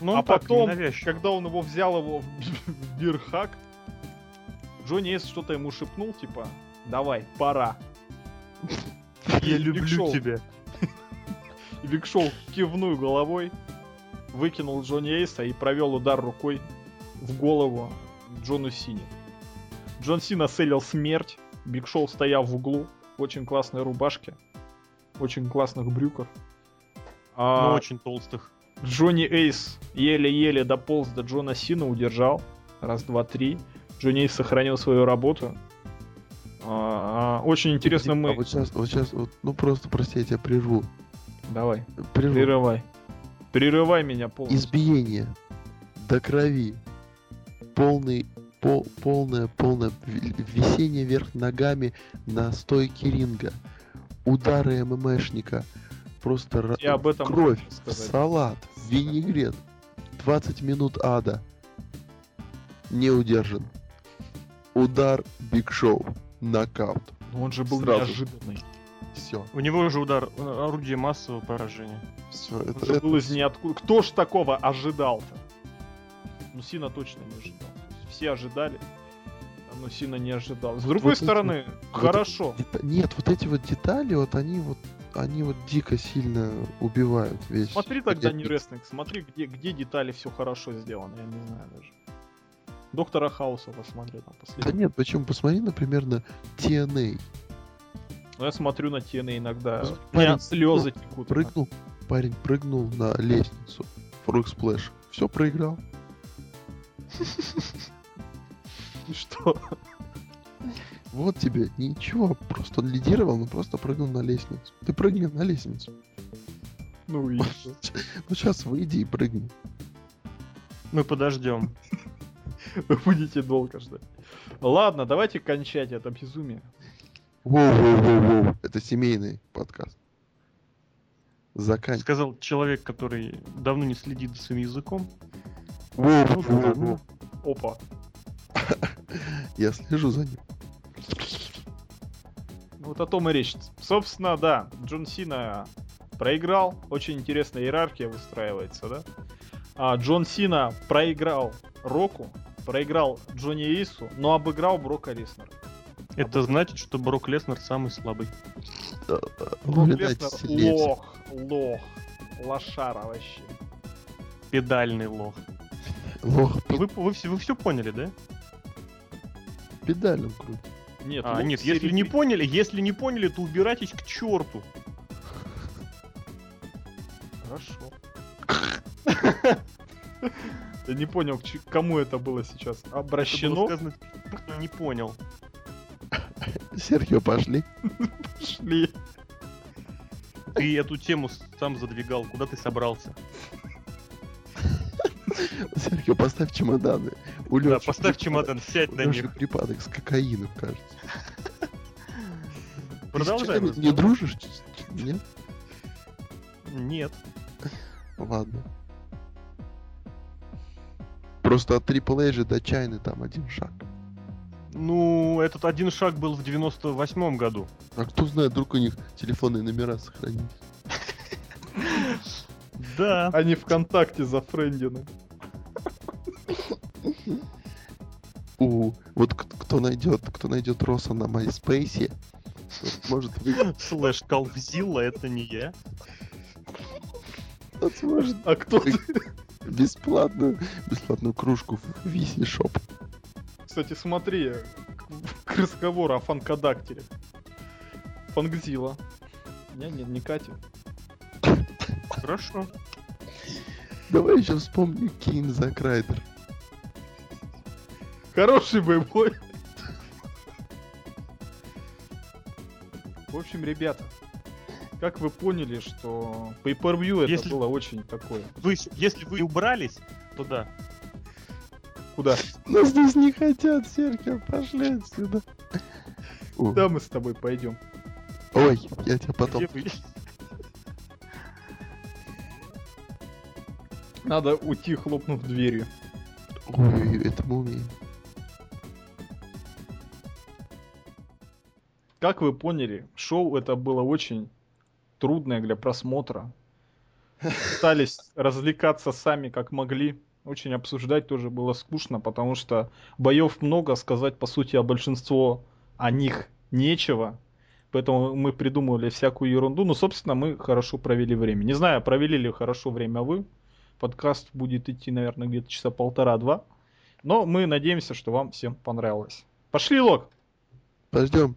Ну, а так, потом, когда он его взял его в, бирхак, Джонни Эйс что-то ему шепнул, типа, давай, пора. Я люблю тебя. И Биг Шоу кивнул головой, выкинул Джонни Эйса и провел удар рукой в голову Джону Сине. Джон Сина sell ил смерть, Биг Шоу стоял в углу, в очень классной рубашке, очень классных брюках. А Но очень толстых. Джонни Эйс еле-еле дополз до Джона Сина, удержал. Раз, два, три. Джонни Эйс сохранил свою работу. А, а, очень интересно А мы... вот сейчас, вот сейчас, вот, ну просто, прости, я тебя прерву. Давай, Прерву. прерывай. Прерывай меня полностью. Избиение до крови. Полный, пол, полное, полное ви- висение вверх ногами на стойке ринга. Удары ММшника. Просто Я об этом кровь, салат, винегрет. 20 минут ада. Не удержан. Удар Биг Шоу. Нокаут. Но он же был Сразу. неожиданный. Все. У него же удар, э, орудие массового поражения. Все. Это, это из ниоткуда. Кто ж такого ожидал-то? Ну, Сина точно не ожидал. Все ожидали, но Сина не ожидал. С другой Вот эти стороны, вот хорошо. дета- Нет, вот эти вот детали, вот они вот они вот дико сильно убивают весь. Смотри тогда не рестлинг, смотри, где, где детали все хорошо сделано, я не знаю даже. Доктора Хауса посмотри там Да последний. нет, почему? Посмотри, например, на TNA. Но я смотрю на TNA иногда. Ну, меня парень, слезы текут. Прыгнул, парень прыгнул на лестницу. Frog splash. Все проиграл. И Что? Вот тебе ничего, просто он лидировал, но просто прыгнул на лестницу. Ты прыгни на лестницу. Ну и? Ну сейчас выйди и прыгни. Мы подождем. Вы будете долго ждать. Ладно, давайте кончать это безумие. Воу-воу-воу-воу. Это семейный подкаст. Заканчивай. Сказал человек, который давно не следит за своим языком. Воу-воу-воу. Опа. Я слежу за ним. Ну, Вот о том и речь. Собственно, да, Джон Сина проиграл. Очень интересная иерархия выстраивается, да? А Джон Сина проиграл Року, проиграл Джонни Эйсу, но обыграл Брока Леснера. Это значит, что Брок Леснер самый слабый. Да. Брок Леснер лох, лох, лошара вообще. Педальный лох. Лох Вы, вы, все, вы все поняли, да? педалем крутит. Нет, А, нет, в если серии не поняли, если не поняли, то убирайтесь к черту. Хорошо. Я не понял, к кому это было сейчас Это было обращено. сказано, не понял. Серхио, пошли. Шли. Ты эту тему сам задвигал, куда ты собрался? Серхио, поставь чемоданы. У Да, Лёши поставь чемодан, сядь на них. припадок с кокаином, кажется. Продолжаем. Ты Не дружишь? Нет? Нет. Ладно. Просто от AAA же до Чайны там один шаг. Ну, этот один шаг был в 98-м году. А кто знает, вдруг у них телефонные номера сохранились. Да. Они ВКонтакте зафрендены. У, вот кто найдет, кто найдет Роса на MySpace, может выиграть. Слэш Калвзилла, это не я. Тот сможет. А кто ты? бесплатную, бесплатную кружку в VS Shop. Кстати, смотри, к, к разговору о Funkодактиле. Funkzilla. Не, не, не Катя. Хорошо. Давай еще Кейн Зак Райдер. Хороший бой. В общем, ребята, как вы поняли, что Pay-Per-View это Если- было очень такое. Вы, если вы убрались, то да. Куда? Нас здесь не хотят, Серхио, пошли отсюда. О, Да, мы с тобой пойдем. Ой, я тебя потом... Надо уйти, хлопнув дверью. Ой, это мы умеем. Как вы поняли, шоу это было очень трудное для просмотра. Пытались развлекаться сами как могли. Очень обсуждать тоже было скучно, потому что боев много, сказать по сути о большинство о них нечего. Поэтому мы придумывали всякую ерунду. Ну, собственно, мы хорошо провели время. Не знаю, провели ли хорошо время вы. Подкаст будет идти, наверное, где-то часа полтора-два. Но мы надеемся, что вам всем понравилось. Пошли, Лок! Пойдем.